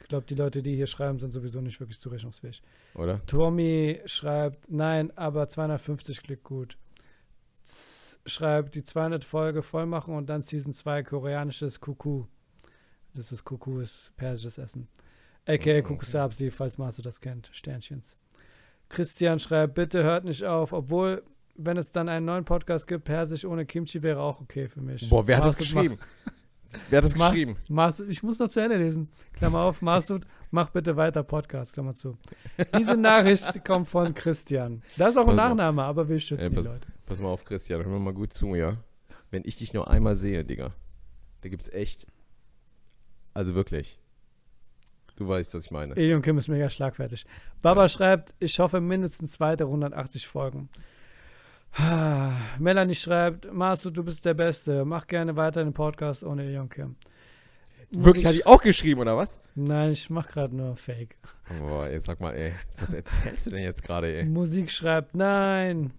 Ich glaube, die Leute, die hier schreiben, sind sowieso nicht wirklich zurechnungsfähig.
Oder?
Tommy schreibt, nein, aber 250 klickt gut. Z schreibt, die 200 Folge voll machen und dann Season 2 koreanisches Kuku. Das ist Kuku, ist persisches Essen. A.k.a.
Oh,
Kukusabsi, falls Marce das kennt. Sternchens. Christian schreibt, bitte hört nicht auf, obwohl, wenn es dann einen neuen Podcast gibt, Persisch ohne Kimchi wäre auch okay für mich.
Boah, wer hat das
Masud, mach-
geschrieben? Wer hat das
Mas-
geschrieben?
Masud, ich muss noch zu Ende lesen. Klammer auf, Masud, mach bitte weiter Podcast, Klammer zu. Diese Nachricht kommt von Christian. Da ist auch ein. Nachname, aber wir schützen
Ja,
die Leute.
Pass mal auf, Christian, hör mir mal gut zu, ja? Wenn ich dich nur einmal sehe, Digga, da gibt's echt. Also wirklich. Du weißt, was ich meine.
Eli und Kim ist mega schlagfertig. Baba schreibt, ich hoffe mindestens weitere 180 Folgen. Melanie schreibt, Masud, du bist der Beste. Mach gerne weiter den Podcast ohne Eli und Kim.
Wirklich, hat die auch geschrieben, oder was?
Nein, ich mach gerade nur Fake.
Boah, ey, sag mal, ey, was erzählst du denn jetzt gerade, ey?
Musik schreibt, nein.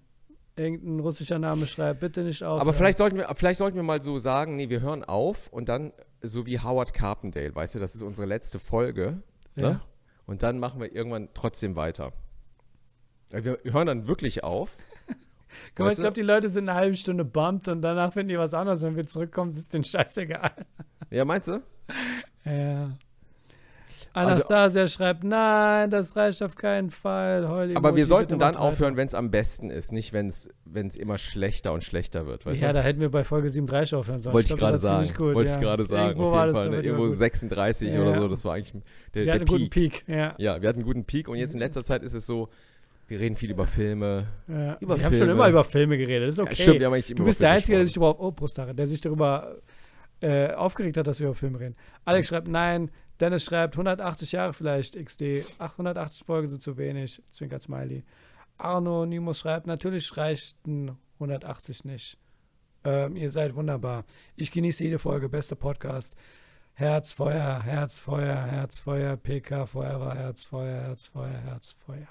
Irgendein russischer Name schreibt, bitte nicht auf.
Aber vielleicht sollten, wir, vielleicht sollten wir mal so sagen, nee, wir hören auf und dann so wie Howard Carpendale, weißt du, das ist unsere letzte Folge.
Ja.
Ne? Und dann machen wir irgendwann trotzdem weiter. Äh, Wir hören dann wirklich auf.
Guck mal, ich glaube, die Leute sind eine halbe Stunde bumpt und danach finden die was anderes. Wenn wir zurückkommen, ist denen scheißegal.
Ja, meinst du?
Ja.
Also-
Anastasia schreibt, nein, das reicht auf keinen Fall. Heul
Aber wir sollten dann aufhören, wenn es am besten ist, nicht wenn es immer schlechter und schlechter wird.
Ja,
du?
da hätten wir bei Folge 37 aufhören sollen.
Wollte ich gerade sagen.
Gut,
Wollte
ja.
ich gerade sagen.
Irgendwo
auf
war
jeden
das
Fall.
damit
Irgendwo
immer gut.
36
Ja,
oder so. Das war eigentlich der,
Wir
der
hatten einen guten
Peak.
Peak. Ja.
Ja, wir hatten einen guten Peak und jetzt in letzter Zeit ist es so, wir reden viel über Filme.
Ja.
Über
wir haben schon
Filme.
immer über Filme geredet. Das ist okay.
Ja, stimmt, wir haben eigentlich immer
du
über
bist der
Filme
Einzige, der sich überhaupt, oh, Brusthaare, der sich darüber äh, aufgeregt hat, dass wir über Filme reden. Alex schreibt, nein. Dennis schreibt, 180 Jahre vielleicht, XD. 880 Folgen sind zu wenig. Zwinkert Smiley. Arno Nimus schreibt, natürlich reichten 180 nicht. Ähm, ihr seid wunderbar. Ich genieße jede Folge. Bester Podcast. Herz, Feuer, Herz, Feuer, Herz, Feuer, PK, Forever, Herz, Feuer, Herz, Feuer, Herz, Feuer.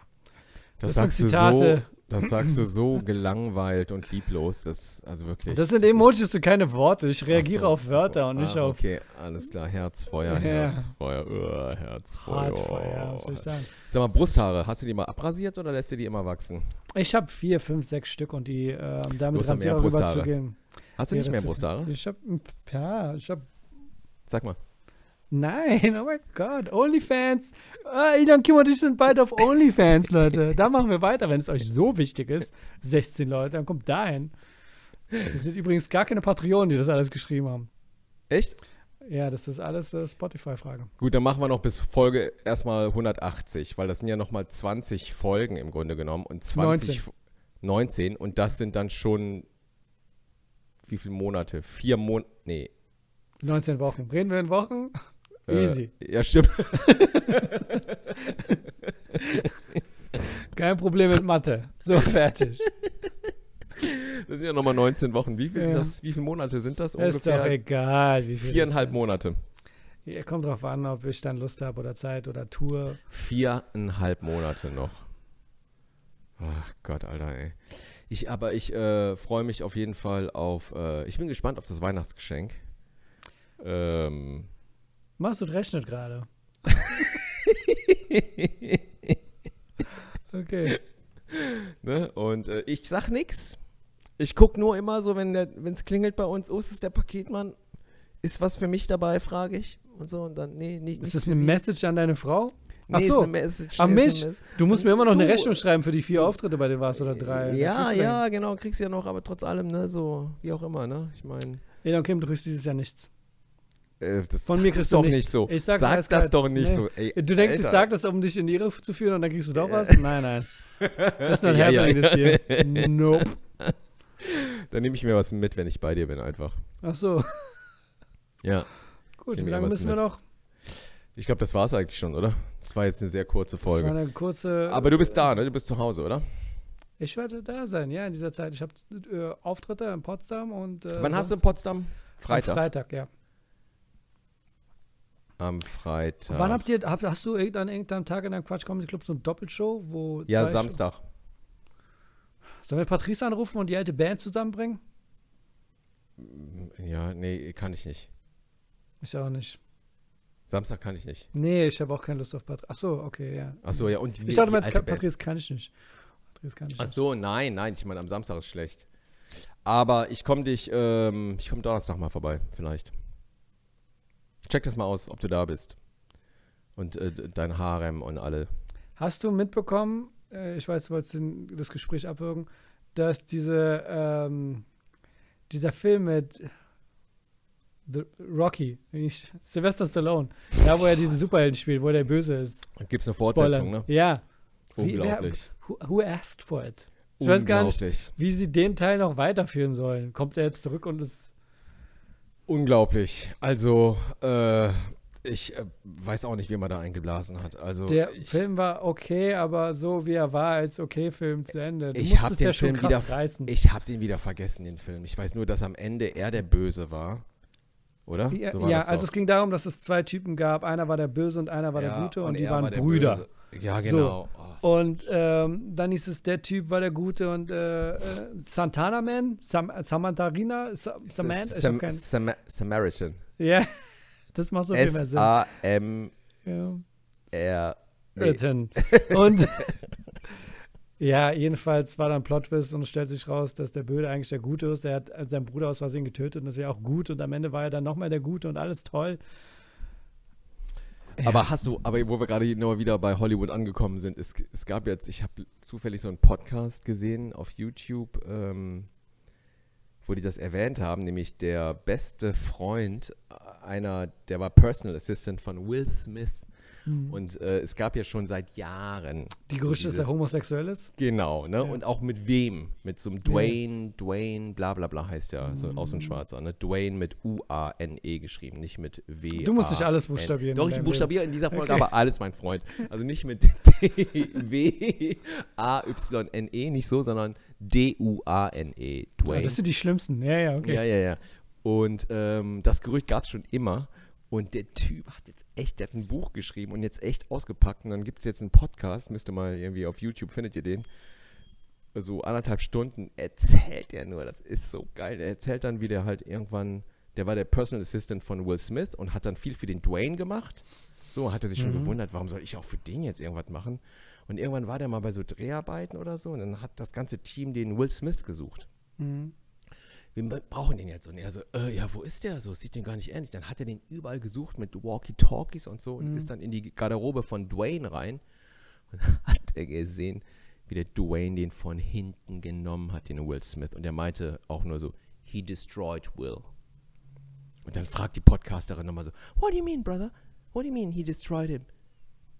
Das,
Das sind
sagst du so,
Zitate.
Das sagst du so gelangweilt und lieblos. Das, also wirklich.
Das sind Emojis und keine Worte. Ich reagiere
so.
auf Wörter und nicht
Ah,
auf
Okay, alles klar. Herzfeuer,
Ja.
Herzfeuer, uh, Herzfeuer.
Hardfeuer. Was soll ich sagen?
Sag mal, Brusthaare, hast du die mal abrasiert oder lässt du die immer wachsen?
Ich habe vier, fünf, sechs Stück und die
Du
damit
mehr
rüber zu gehen.
Hast du nicht mehr Brusthaare?
Ich habe, ja, ich habe,
Sag mal.
Nein, oh mein Gott, Onlyfans. Ah, Elon Kim und ich sind bald auf Onlyfans, Leute. Da machen wir weiter, wenn es euch so wichtig ist. 16 Leute, dann kommt dahin. Das sind übrigens gar keine Patreonen, die das alles geschrieben haben.
Echt?
Ja, das ist alles äh, Spotify-Frage.
Gut, dann machen wir noch bis Folge erstmal 180, weil das sind ja nochmal 20 Folgen im Grunde genommen und 20
19.
F- 19 und das sind dann schon wie viele Monate? Vier Monate? Nee.
19 Wochen. Reden wir in Wochen?
Äh,
Easy.
Ja, stimmt.
Kein Problem mit Mathe. So, fertig.
Das sind ja nochmal 19 Wochen. Wie viel sind
Ja.
das? Wie viele Monate sind das?
Ist doch egal, wie viel.
Viereinhalb. Monate.
Ja, kommt drauf an, ob ich dann Lust habe oder Zeit oder Tour.
Viereinhalb Monate noch. Ach Gott, Alter, ey. Ich, aber ich äh, freue mich auf jeden Fall auf. Äh, ich bin gespannt auf das Weihnachtsgeschenk. Ähm,
Masud rechnet gerade. okay.
ne? Und äh, ich sag nix. Ich guck nur immer so, wenn es klingelt bei uns, oh, ist es der Paketmann? Ist was für mich dabei, frage ich. Und so, und dann, nee, nicht.
Ist das eine. Message an deine Frau? Ach
Nee,
so.
eine Message,
An mich?
eine
Du musst mir immer noch eine
Du-
Rechnung schreiben für die vier Auftritte, bei denen warst oder drei.
Ja, ja, genau, kriegst du ja noch, aber trotz allem, ne, so, wie auch immer, ne? Ich meine.
dann- Elon Kim, du kriegst dieses Jahr nichts.
Äh, das
Von
sag
mir kriegst du
doch
nichts.
nicht so.
Ich
Sag
eiskalt.
das doch nicht
Nee.
so. Ey,
Du denkst, ich
Alter.
sag das, um dich in die Irre zu führen und dann kriegst du doch was? Nein, nein. Das ist not
Ja, ja,
happening
ja.
this year. Nope.
Dann nehme ich mir was mit, wenn ich bei dir bin, einfach.
Ach so,
Ja.
gut. Wie lange müssen wir
mit.
noch?
Ich glaube, das war es eigentlich schon, oder? Das war jetzt eine sehr kurze
Das war
Folge.
eine kurze.
Aber du bist da, ne? Du bist zu Hause, oder?
Ich werde da sein, ja, in dieser Zeit. Ich habe äh, Auftritte in Potsdam und. Äh,
Wann hast du
sonst-
Potsdam? Freitag.
Freitag, ja.
Am Freitag.
Wann habt ihr, habt, hast du an irgendeinem Tag in deinem Quatsch Comedy Club so ein Doppelshow, wo.
ja, Samstag.
Show- Sollen wir Patrice anrufen und die alte Band zusammenbringen?
Ja, nee, kann ich nicht.
Ich auch nicht.
Samstag kann ich nicht.
Nee, ich habe auch keine Lust auf Patrice. Ach so, okay, ja.
Achso, ja, und
Ich dachte,
Band.
Patrice kann ich nicht. Patrice kann ich
Ach
nicht.
so, nein, nein, ich meine, am Samstag ist schlecht. Aber ich komme dich, ähm, ich komme Donnerstag mal vorbei, vielleicht. Check das mal aus, ob du da bist. Und äh, dein Harem und alle.
Hast du mitbekommen, äh, ich weiß, du wolltest den- das Gespräch abwürgen, dass diese, ähm, dieser Film mit The Rocky, ich, Sylvester Stallone, da wo er diesen Superhelden spielt, wo der Böse ist.
Gibt es eine Fortsetzung,
Spoilern.
ne?
Ja. Wie- wer-
Unglaublich.
Who, who asked for it? Ich weiß gar nicht,
Unglaublich.
wie sie den Teil noch weiterführen sollen. Kommt er jetzt zurück und ist.
Unglaublich. Also, äh, ich äh, weiß auch nicht, wie man da eingeblasen hat. Also,
Der
ich,
Film war okay, aber so wie er war, als okay-Film zu Ende. Du
ich habe den Film wieder,
reißen.
ich habe den wieder vergessen, den Film. Ich weiß nur, dass am Ende er der Böse war. Oder?
Ja,
So war
ja also es ging darum, dass es zwei Typen gab. Einer war der Böse und einer war der
Ja,
Gute und, die
er
waren
war der
Brüder.
Böse. Ja, genau. Oh,
Und ähm, dann hieß es, der Typ war der Gute und äh, äh, Santana Man, Sam Samantarina, Sa Saman, ich hab
Sam. Sam Samaritan.
Ja, das macht so viel mehr Sinn.
S-A-M-R.
Ja.
Nee.
Britain. Und ja, jedenfalls war dann Plot-Twist und es stellt sich raus, dass der Böde eigentlich der Gute ist. Er hat äh, seinen Bruder aus Versehen getötet und das wäre auch gut und am Ende war er dann nochmal der Gute und alles toll.
Aber hast du, aber wo wir gerade nur wieder bei Hollywood angekommen sind, es, es gab jetzt, ich habe zufällig so einen Podcast gesehen auf YouTube, ähm, wo die das erwähnt haben, nämlich der beste Freund einer, der war Personal Assistant von Will Smith. Und äh, es gab ja schon seit Jahren.
Mhm. Die
so
Gerüchte, dass er homosexuell ist.
Genau, ne?
Ja.
Und auch mit wem? Mit so einem Dwayne, Dwayne, bla bla bla heißt ja, so, auch so ein Schwarzer, ne? Dwayne mit U-A-N-E geschrieben, nicht mit W.
Du musst nicht alles buchstabieren
Doch, ich buchstabiere in dieser Folge
Okay.
aber alles, mein Freund. Also nicht mit D-W-A-Y-N-E, nicht so, sondern D-U-A-N-E.
Ja,
Dwayne.
das sind die schlimmsten. Ja, ja, okay.
Ja, ja, ja. Und ähm, das Gerücht gab es schon immer. Und der Typ hat jetzt echt, der hat ein Buch geschrieben und jetzt echt ausgepackt. Und dann gibt es jetzt einen Podcast, müsst ihr mal irgendwie auf YouTube, findet ihr den. So anderthalb Stunden erzählt er nur, das ist so geil. Er erzählt dann, wie der halt irgendwann, der war der Personal Assistant von Will Smith und hat dann viel für den Dwayne gemacht. So, hat er sich schon
Mhm.
gewundert, warum soll ich auch für den jetzt irgendwas machen? Und irgendwann war der mal bei so Dreharbeiten oder so und dann hat das ganze Team den Will Smith gesucht
Mhm.
Wir brauchen den jetzt. Und er so, äh, ja, wo ist der? So, es sieht den gar nicht ähnlich. Dann hat er den überall gesucht mit Walkie-Talkies und so und
Mhm.
ist dann in die Garderobe von Dwayne rein und hat er gesehen, wie der Dwayne den von hinten genommen hat, den Will Smith. Und er meinte auch nur so, he destroyed Will. Und dann fragt die Podcasterin nochmal so, what do you mean, brother? What do you mean he destroyed him?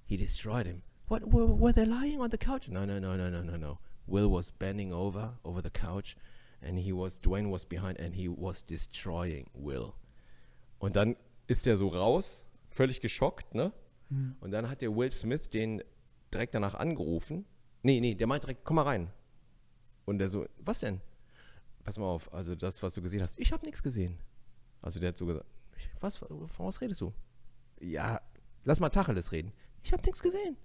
He destroyed him. What, were, were they lying on the couch? No, no, no, no, no, no, no. Will was bending over, over the couch and he was, Dwayne was behind and he was destroying Will. Und dann ist er so raus, völlig geschockt, ne? Und dann hat der Will Smith den direkt danach angerufen. Nee, nee, der meint direkt, komm mal rein. Und der so, was denn? Pass mal auf, also das, was du gesehen hast. Ich habe nichts gesehen. Also der hat so gesagt, was, von was redest du? Ja, lass mal Tacheles reden. Ich habe nichts gesehen.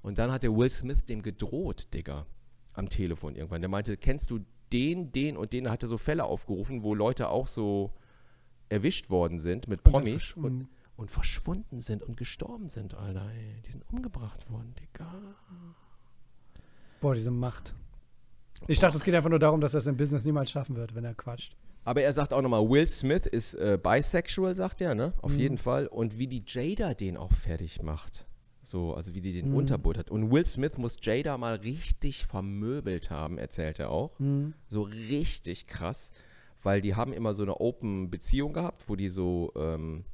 Und dann hat der Will Smith dem gedroht, Digga, am Telefon irgendwann. Der meinte, kennst du den, den und den? Da hat er so Fälle aufgerufen, wo Leute auch so erwischt worden sind mit Promis
versch-
und, und verschwunden sind und gestorben sind, Alter. Ey. Die sind umgebracht worden, Digga.
Boah, diese Macht. Ich dachte, es geht einfach nur darum, dass er es im Business niemals schaffen wird, wenn er quatscht.
Aber er sagt auch nochmal, Will Smith ist äh, bisexual, sagt er, ne? Auf
Mhm.
jeden Fall. Und wie die Jada den auch fertig macht. So, also wie die den
Mhm.
unterbuttert. Und Will Smith muss Jada mal richtig vermöbelt haben, erzählt er auch.
Mhm.
So richtig krass. Weil die haben immer so eine Open-Beziehung gehabt, wo die so ähm,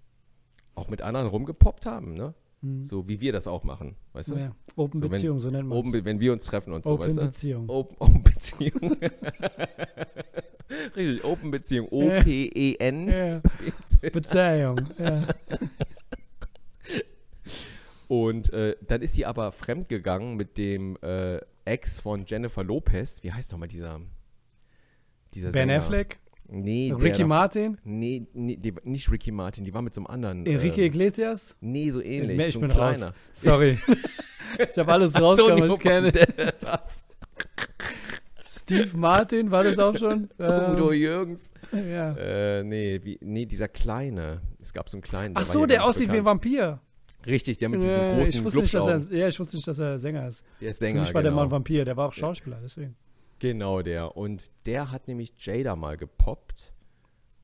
auch mit anderen rumgepoppt haben, ne?
Mhm.
So wie wir das auch machen, weißt du?
Ja. Open
So, wenn-
Beziehung, so nennt man
Open, wenn wir uns treffen und so,
Open
weißt du?
Beziehung.
Open, Open Beziehung. Richtig, Open Beziehung. E O-P-E-N.
Ja. Beziehung. Ja.
Und äh, dann ist sie aber fremdgegangen mit dem äh, Ex von Jennifer Lopez. Wie heißt nochmal dieser, dieser
Ben
Sänger?
Affleck,
Nee, der
Ricky
da-
Martin,
Nee, nee die, nicht Ricky Martin, die war mit so einem anderen.
Enrique
ähm,
Iglesias.
Nee, so ähnlich.
ich
so
bin
ein
raus.
kleiner.
Sorry. ich habe alles rausgekommen, ich kenne. Steve Martin, war das auch schon?
Udo
Ähm,
Jürgens.
ja.
Äh, nee, wie, nee, dieser kleine. Es gab so einen kleinen.
Ach so, der aussieht wie ein
bekannt.
Vampir.
Richtig, der mit diesen
Ja,
großen
ich wusste nicht, dass
Glubschaugen.
er, ja, ich wusste nicht, dass er Sänger ist.
Der ist
Für
Sänger,
mich war der
genau.
Mann Vampir, der war auch Schauspieler, deswegen.
Genau der. Und der hat nämlich Jada mal gepoppt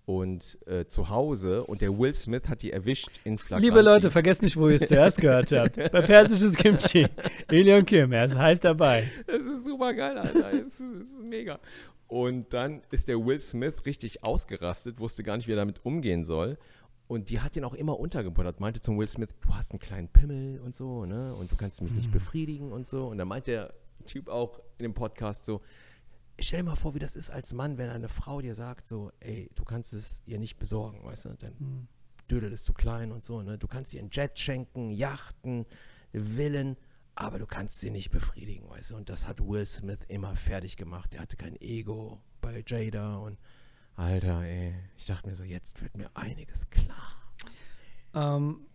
und äh, zu Hause und der Will Smith hat die erwischt in Flagranti.
Liebe Leute, vergesst nicht, wo ihr es zuerst gehört habt. Bei persisches Kimchi. Elion Kim, er ist heiß dabei.
Das ist super geil, Alter. Es ist, ist mega. Und dann ist der Will Smith richtig ausgerastet, wusste gar nicht, wie er damit umgehen soll. Und die hat ihn auch immer untergebuttert. Meinte zum Will Smith, du hast einen kleinen Pimmel und so, ne? Und du kannst mich nicht befriedigen und so. Und dann meint der Typ auch in dem Podcast so, stell dir mal vor, wie das ist als Mann, wenn eine Frau dir sagt so, ey, du kannst es ihr nicht besorgen, weißt du? Dein Dödel ist zu klein und so, ne? Du kannst ihr einen Jet schenken, Yachten, Villen, aber du kannst sie nicht befriedigen, weißt du? Und das hat Will Smith immer fertig gemacht. Der hatte kein Ego bei Jada und Alter, ey, ich dachte mir so, jetzt wird mir einiges klar.
Ähm,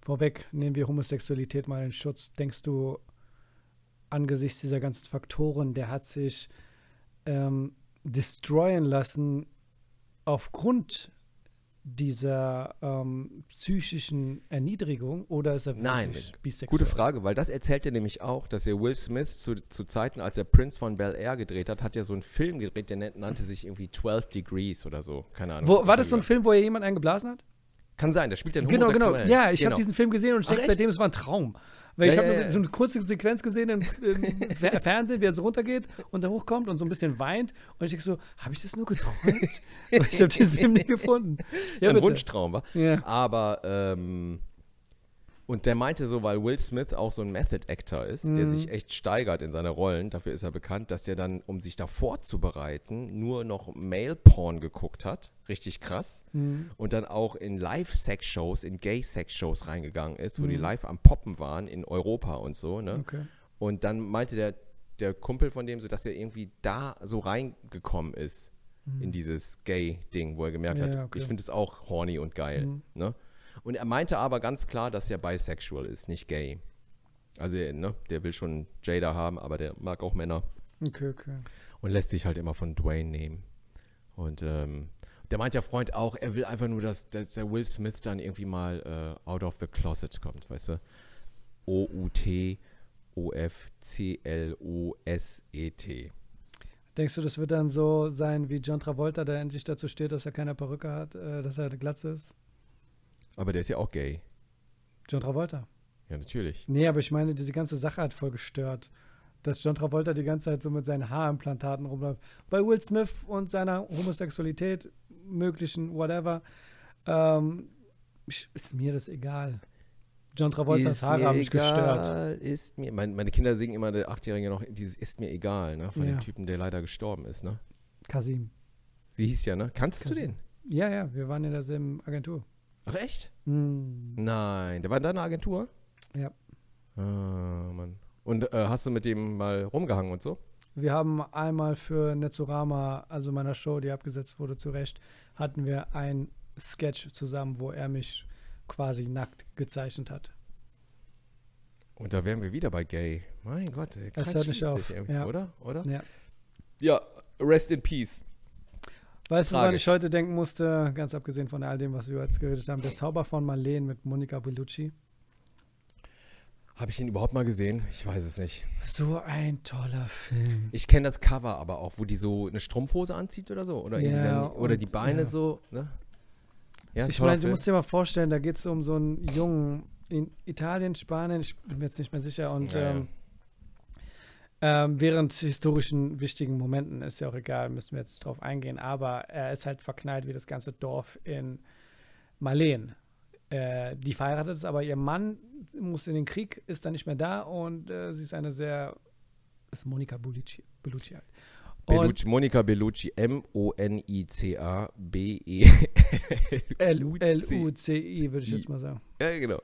vorweg nehmen wir Homosexualität mal in Schutz. Denkst du, angesichts dieser ganzen Faktoren, der hat sich ähm, destroyen lassen aufgrund dieser ähm, psychischen Erniedrigung oder ist er
Nein,
wirklich bisexuell?
Gute Frage, weil das erzählt er nämlich auch, dass er Will Smith zu, zu Zeiten, als er Prince von Bel Air gedreht hat, hat er so einen Film gedreht, der nannte sich irgendwie 12 Degrees oder so. Keine Ahnung.
Wo, war das so ein Film, wo er jemand eingeblasen hat?
Kann sein, der spielt ja einen
Genau, genau. Ja, ich
genau.
habe diesen Film gesehen und ich denke seitdem, es war ein Traum. Weil
Ja,
ich habe
ja,
so eine kurze Sequenz gesehen im, im Fer- Fernsehen, wie er so runtergeht und dann hochkommt und so ein bisschen weint. Und ich denke so, habe ich das nur geträumt? Weil ich habe diesen Film nicht gefunden. Ja,
ein. Wunschtraum war. Aber, ähm, und der meinte so, weil Will Smith auch so ein Method Actor ist, der
Mhm.
sich echt steigert in seine Rollen, dafür ist er bekannt, dass der dann, um sich da vorzubereiten, nur noch Male-Porn geguckt hat. Richtig krass.
Mhm.
Und dann auch in Live-Sex-Shows, in Gay-Sex-Shows reingegangen ist, wo die
Mhm.
live am Poppen waren in Europa und so, ne?
Okay.
Und dann meinte der, der Kumpel von dem so, dass er irgendwie da so reingekommen ist in dieses Gay-Ding, wo er gemerkt
Mhm. Ja,
hat,
okay.
ich finde es auch horny und geil.
Mhm.
Ne? Und er meinte aber ganz klar, dass er bisexual ist, nicht gay. Also, ne, der will schon Jada haben, aber der mag auch Männer
Okay, okay.
und lässt sich halt immer von Dwayne nehmen. Und ähm, der meint der Freund auch, er will einfach nur, dass, dass der Will Smith dann irgendwie mal äh, out of the closet kommt, weißt du? O-U-T-O-F-C-L-O-S-E-T.
Denkst du, das wird dann so sein wie John Travolta, der endlich dazu steht, dass er keine Perücke hat, äh, dass er eine Glatze ist?
Aber der ist ja auch gay.
John Travolta.
Ja, natürlich.
Nee, aber ich meine, diese ganze Sache hat voll gestört. Dass John Travolta die ganze Zeit so mit seinen Haarimplantaten rumläuft. Bei Will Smith und seiner Homosexualität, möglichen, whatever, ähm, ist mir das egal. John Travoltas
Ist
Haare haben mich gestört.
egal, Ist mir, mein, meine Kinder singen immer, der Achtjährige noch, dieses ist mir egal, ne? Von
Ja.
dem Typen, der leider gestorben ist, ne?
Kasim.
Sie hieß ja, ne? Kanntest du
Kasim.
den?
Ja, ja, wir waren in derselben Agentur.
Ach, echt?
Hm.
Nein, der war in deiner Agentur?
Ja.
Ah, Mann. Und äh, hast du mit dem mal rumgehangen und so?
Wir haben einmal für Netzorama, also meiner Show, die abgesetzt wurde, zu Recht, hatten wir ein Sketch zusammen, wo er mich quasi nackt gezeichnet hat.
Und da wären wir wieder bei Gay. Mein Gott,
Das hört nicht auf, ja.
oder? Oder?
Ja.
Ja, rest in peace.
Weißt du, woran
Tragisch.
ich heute denken musste, ganz abgesehen von all dem, was wir jetzt geredet haben, der Zauber von Marleen mit Monica Bellucci.
Habe ich den überhaupt mal gesehen? Ich weiß es nicht.
So ein toller Film.
Ich kenne das Cover aber auch, wo die so eine Strumpfhose anzieht oder so. Oder,
Ja,
dann, oder die Beine
ja.
so, ne? Ja,
Ich meine, du musst dir mal vorstellen, da geht es um so einen Jungen in Italien, Spanien, ich bin mir jetzt nicht mehr sicher. Und
Ja, ja.
ähm, ähm, während historischen wichtigen Momenten ist ja auch egal, müssen wir jetzt nicht drauf eingehen, aber er ist halt verknallt wie das ganze Dorf in Marleen. Äh, die verheiratet ist, aber ihr Mann muss in den Krieg, ist dann nicht mehr da und äh, sie ist eine sehr, ist Monika Bellucci, Bellucci halt.
Bellucci, Monika Bellucci, M-O-N-I-C-A-B-E.
L-U-C-I, würde ich jetzt mal sagen.
ja, genau.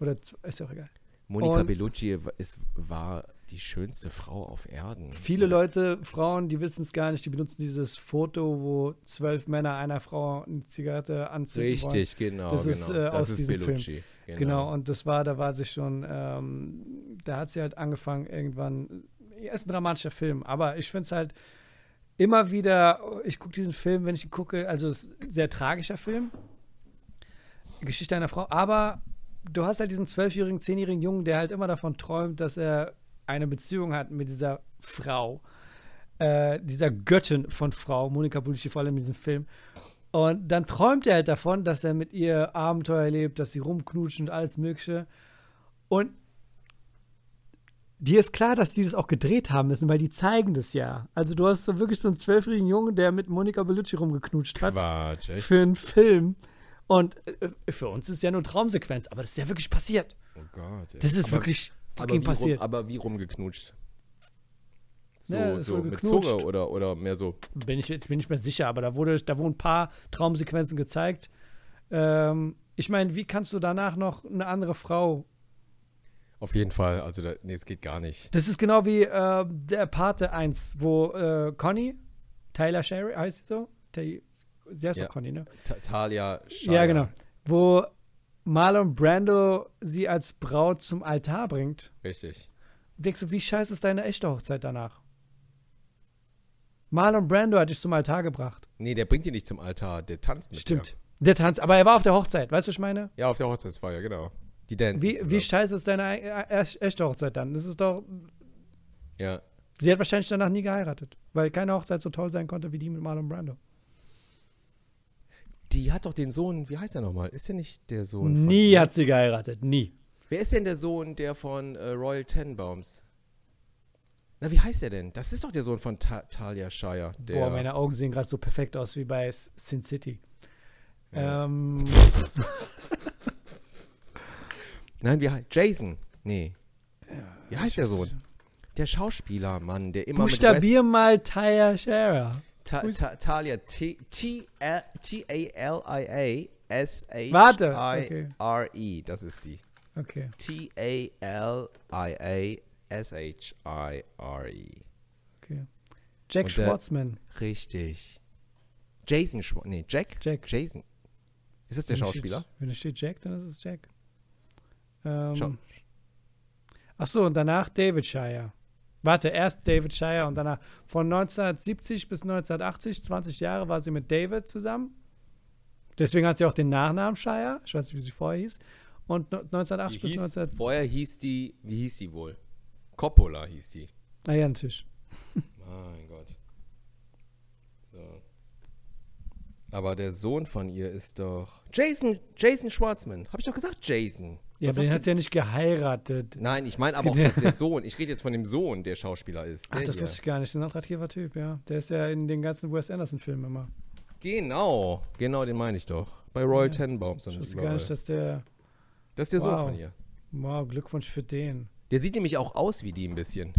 Oder ist ja auch egal.
Monika Bellucci ist, war die schönste Frau auf Erden.
Viele Leute, Frauen, die wissen es gar nicht, die benutzen dieses Foto, wo zwölf Männer einer Frau eine Zigarette anzünden wollen.
Richtig, genau.
Das
genau.
ist, äh,
das
aus
ist
diesem Film.
Bellucci. Genau.
Genau, und das war, da war sie schon, ähm, da hat sie halt angefangen, irgendwann, ja, ist ein dramatischer Film, aber ich finde es halt immer wieder, ich gucke diesen Film, wenn ich ihn gucke, also es ist ein sehr tragischer Film, Geschichte einer Frau, aber du hast halt diesen zwölfjährigen, zehnjährigen Jungen, der halt immer davon träumt, dass er eine Beziehung hat mit dieser Frau, äh, dieser Göttin von Frau, Monika Bellucci vor allem in diesem Film. Und dann träumt er halt davon, dass er mit ihr Abenteuer erlebt, dass sie rumknutscht und alles Mögliche. Und dir ist klar, dass die das auch gedreht haben müssen, weil die zeigen das ja. Also du hast so wirklich so einen zwölfjährigen Jungen, der mit Monika Bellucci rumgeknutscht hat
Quatsch, echt?
für einen Film. Und äh, für uns ist ja nur Traumsequenz, aber das ist ja wirklich passiert.
Oh Gott. ey.
Das ist
Aber-
wirklich
aber
fucking
wie rum,
passiert.
aber wie rumgeknutscht? So,
Ja,
so mit
geknutscht.
Zunge oder, oder mehr so.
bin ich jetzt bin ich mir sicher, aber da wurde da wurden ein paar Traumsequenzen gezeigt. Ähm, ich meine, wie kannst du danach noch eine andere Frau?
Auf jeden Fall. Also, da, nee, es geht gar nicht.
Das ist genau wie äh, der Pate 1, wo äh, Conny, Tyler Sherry, heißt sie so? Tay- Sie heißt
Ja.
doch Conny, ne?
Ta Talia Shire.
Ja, genau. Wo Marlon Brando sie als Braut zum Altar bringt.
Richtig.
Denkst du, wie scheiße ist deine echte Hochzeit danach? Marlon Brando hat dich zum Altar gebracht.
Nee, der bringt die nicht zum Altar, der tanzt mit
Stimmt. Der Tanz, aber er war auf der Hochzeit, weißt du, was ich meine?
Der. Ja, auf der Hochzeitsfeier, genau. Die Dance.
Wie, wie scheiße ist deine e- e- echte Hochzeit dann? Das ist doch.
Ja.
Sie hat wahrscheinlich danach nie geheiratet, weil keine Hochzeit so toll sein konnte wie die mit Marlon Brando.
Die hat doch den Sohn, wie heißt er nochmal? Ist der nicht der Sohn?
Nie hat sie geheiratet, nie.
Wer ist denn der Sohn, der von äh, Royal Tenenbaums? Na, wie heißt der denn? Das ist doch der Sohn von Ta Talia Shire.
Boah, meine Augen sehen gerade so perfekt aus wie bei Sin City.
Ja.
Ähm,
Nein, wie heißt Jason? Nee. Wie heißt der Sohn? Der Schauspieler, Mann, der immer
Buchstabier
mit
mal Tyre Shara.
Ta Ta Talia T T L- T A L I A S H
Warte,
I
okay.
R E. Das ist die.
Okay.
T A L I A S H I R E.
okay. Jack Schwartzman.
Richtig. Jason Schwartz. Nee, Jack?
Jack.
Jason. Ist das der
Wenn
Schauspieler?
Steht, wenn da steht Jack, dann ist es Jack. Ähm, ach so, und danach David Shire. Warte, erst David Shire und danach von 1970 bis 1980, 20 Jahre war sie mit David zusammen. Deswegen hat sie auch den Nachnamen Shire. Ich weiß nicht, wie sie vorher hieß. Und no- 1980 bis
hieß,
19...
vorher hieß die, wie hieß die wohl? Coppola hieß die.
Ah ja, natürlich.
Mein Gott. So. Aber der Sohn von ihr ist doch. Jason, Jason Schwartzman. Hab ich doch gesagt, Jason.
Ja,
Was
aber den hat ja nicht geheiratet.
Nein, ich meine aber auch, dass der Sohn. Ich rede jetzt von dem Sohn, der Schauspieler ist.
Ach, das
hier.
wusste ich gar nicht. Das ist ein attraktiver Typ, ja. Der ist ja in den ganzen Wes Anderson-Filmen immer.
Genau, genau, den meine ich doch. Bei Royal
Ja.
Tenenbaums.
Ich wusste gar nicht, dass der.
das ist der Sohn
Wow.
von ihr.
Wow, Glückwunsch für den.
Der sieht nämlich auch aus wie die ein bisschen.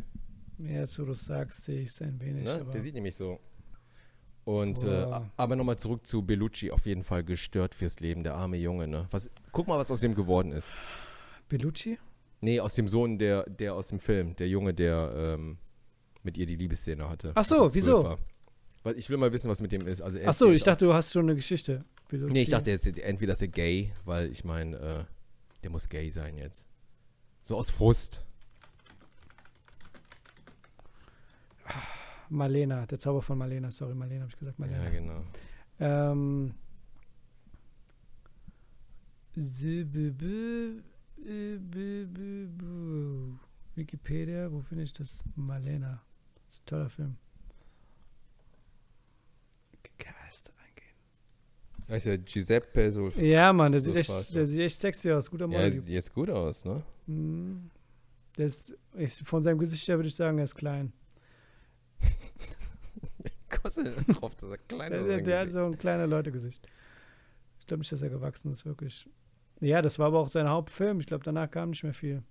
Ja, wo du sagst, sehe ich es ein wenig.
Ne? Der sieht nämlich so. Und äh,
Boah.
aber nochmal zurück zu Bellucci, auf jeden Fall gestört fürs Leben, der arme Junge, ne? Was, guck mal, was aus dem geworden ist.
Bellucci?
Nee, aus dem Sohn, der, der aus dem Film, der Junge, der ähm, mit ihr die Liebesszene hatte.
Ach so,
als zwölf
wieso?
War. Weil ich will mal wissen, was mit dem ist. Also
Ach so, ich dachte, du hast schon eine Geschichte. Bellucci.
Nee, ich dachte, ist, entweder ist er gay, weil ich meine, äh, der muss gay sein jetzt. So aus Frust.
Marlena, der Zauber von Marlena. Sorry, Marlena, habe ich gesagt. Marlena.
Ja, genau.
Ähm. Äh, Wikipedia, wo finde ich das? Marlena. Das ist ein toller Film. Cast eingehen.
Heißt ja Giuseppe so.
Ja, Mann, der,
So
sieht echt, der sieht echt sexy aus. Guter
Ja,
Model.
sieht jetzt gut aus, ne?
Mhm. Der ist, ich, von seinem Gesicht her würde ich sagen, er ist klein.
Kostet drauf, dass er klein
Der,
ist.
der, hat so ein kleines Leutegesicht. Ich glaube nicht, dass er gewachsen ist, wirklich. Ja, das war aber auch sein Hauptfilm. Ich glaube, danach kam nicht mehr viel.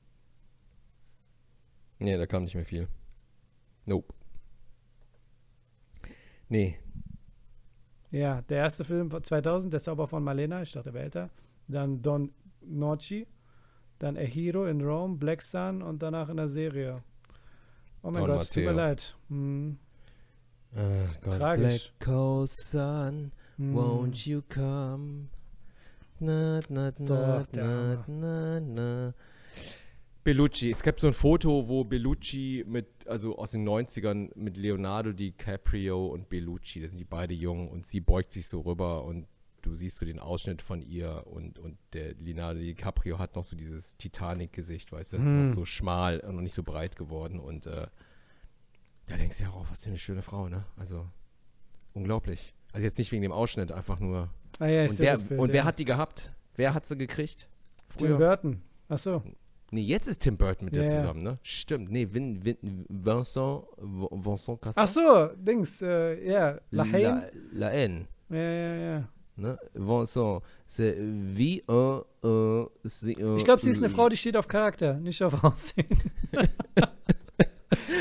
Nee, da kam nicht mehr viel. Nope. Nee.
Ja, der erste Film von 2000, Der Zauber von Malena, ich dachte, er wäre älter. Dann Don Noci, dann A Hero in Rome, Black Sun und danach in der Serie. Oh mein
Don
Gott, es tut mir
Matteo.
leid. Hm,
Uh, God's
Tragisch.
black cold sun,
hm.
won't you come? Na, na, na,
Doch,
na, na, na. Bellucci. Es gibt so ein Foto, wo Bellucci mit, also aus den 90ern mit Leonardo DiCaprio und Bellucci, da sind die beide jung und sie beugt sich so rüber und du siehst so den Ausschnitt von ihr und, und der Leonardo DiCaprio hat noch so dieses Titanic-Gesicht, weißt du, noch so schmal und noch nicht so breit geworden und äh, da denkst du ja auch, was für eine schöne Frau, ne? Also unglaublich. Also jetzt nicht wegen dem Ausschnitt, einfach nur.
Ah ja,
und wer,
Bild,
und wer
ja.
hat die gehabt? Wer hat sie gekriegt?
Tim
Früher?
Burton. Achso.
Nee, jetzt ist Tim Burton mit der
ja.
zusammen, ne? Stimmt. Nee, Vin, Vin, Vincent, Vincent Cassel.
Achso, Dings, äh, ja, La Haine.
La, La Haine.
Ja, ja, ja.
Ne? Vincent, c'est wie un, un, c'est un,
Ich glaube, sie ist eine Frau, die steht auf Charakter, nicht auf Aussehen.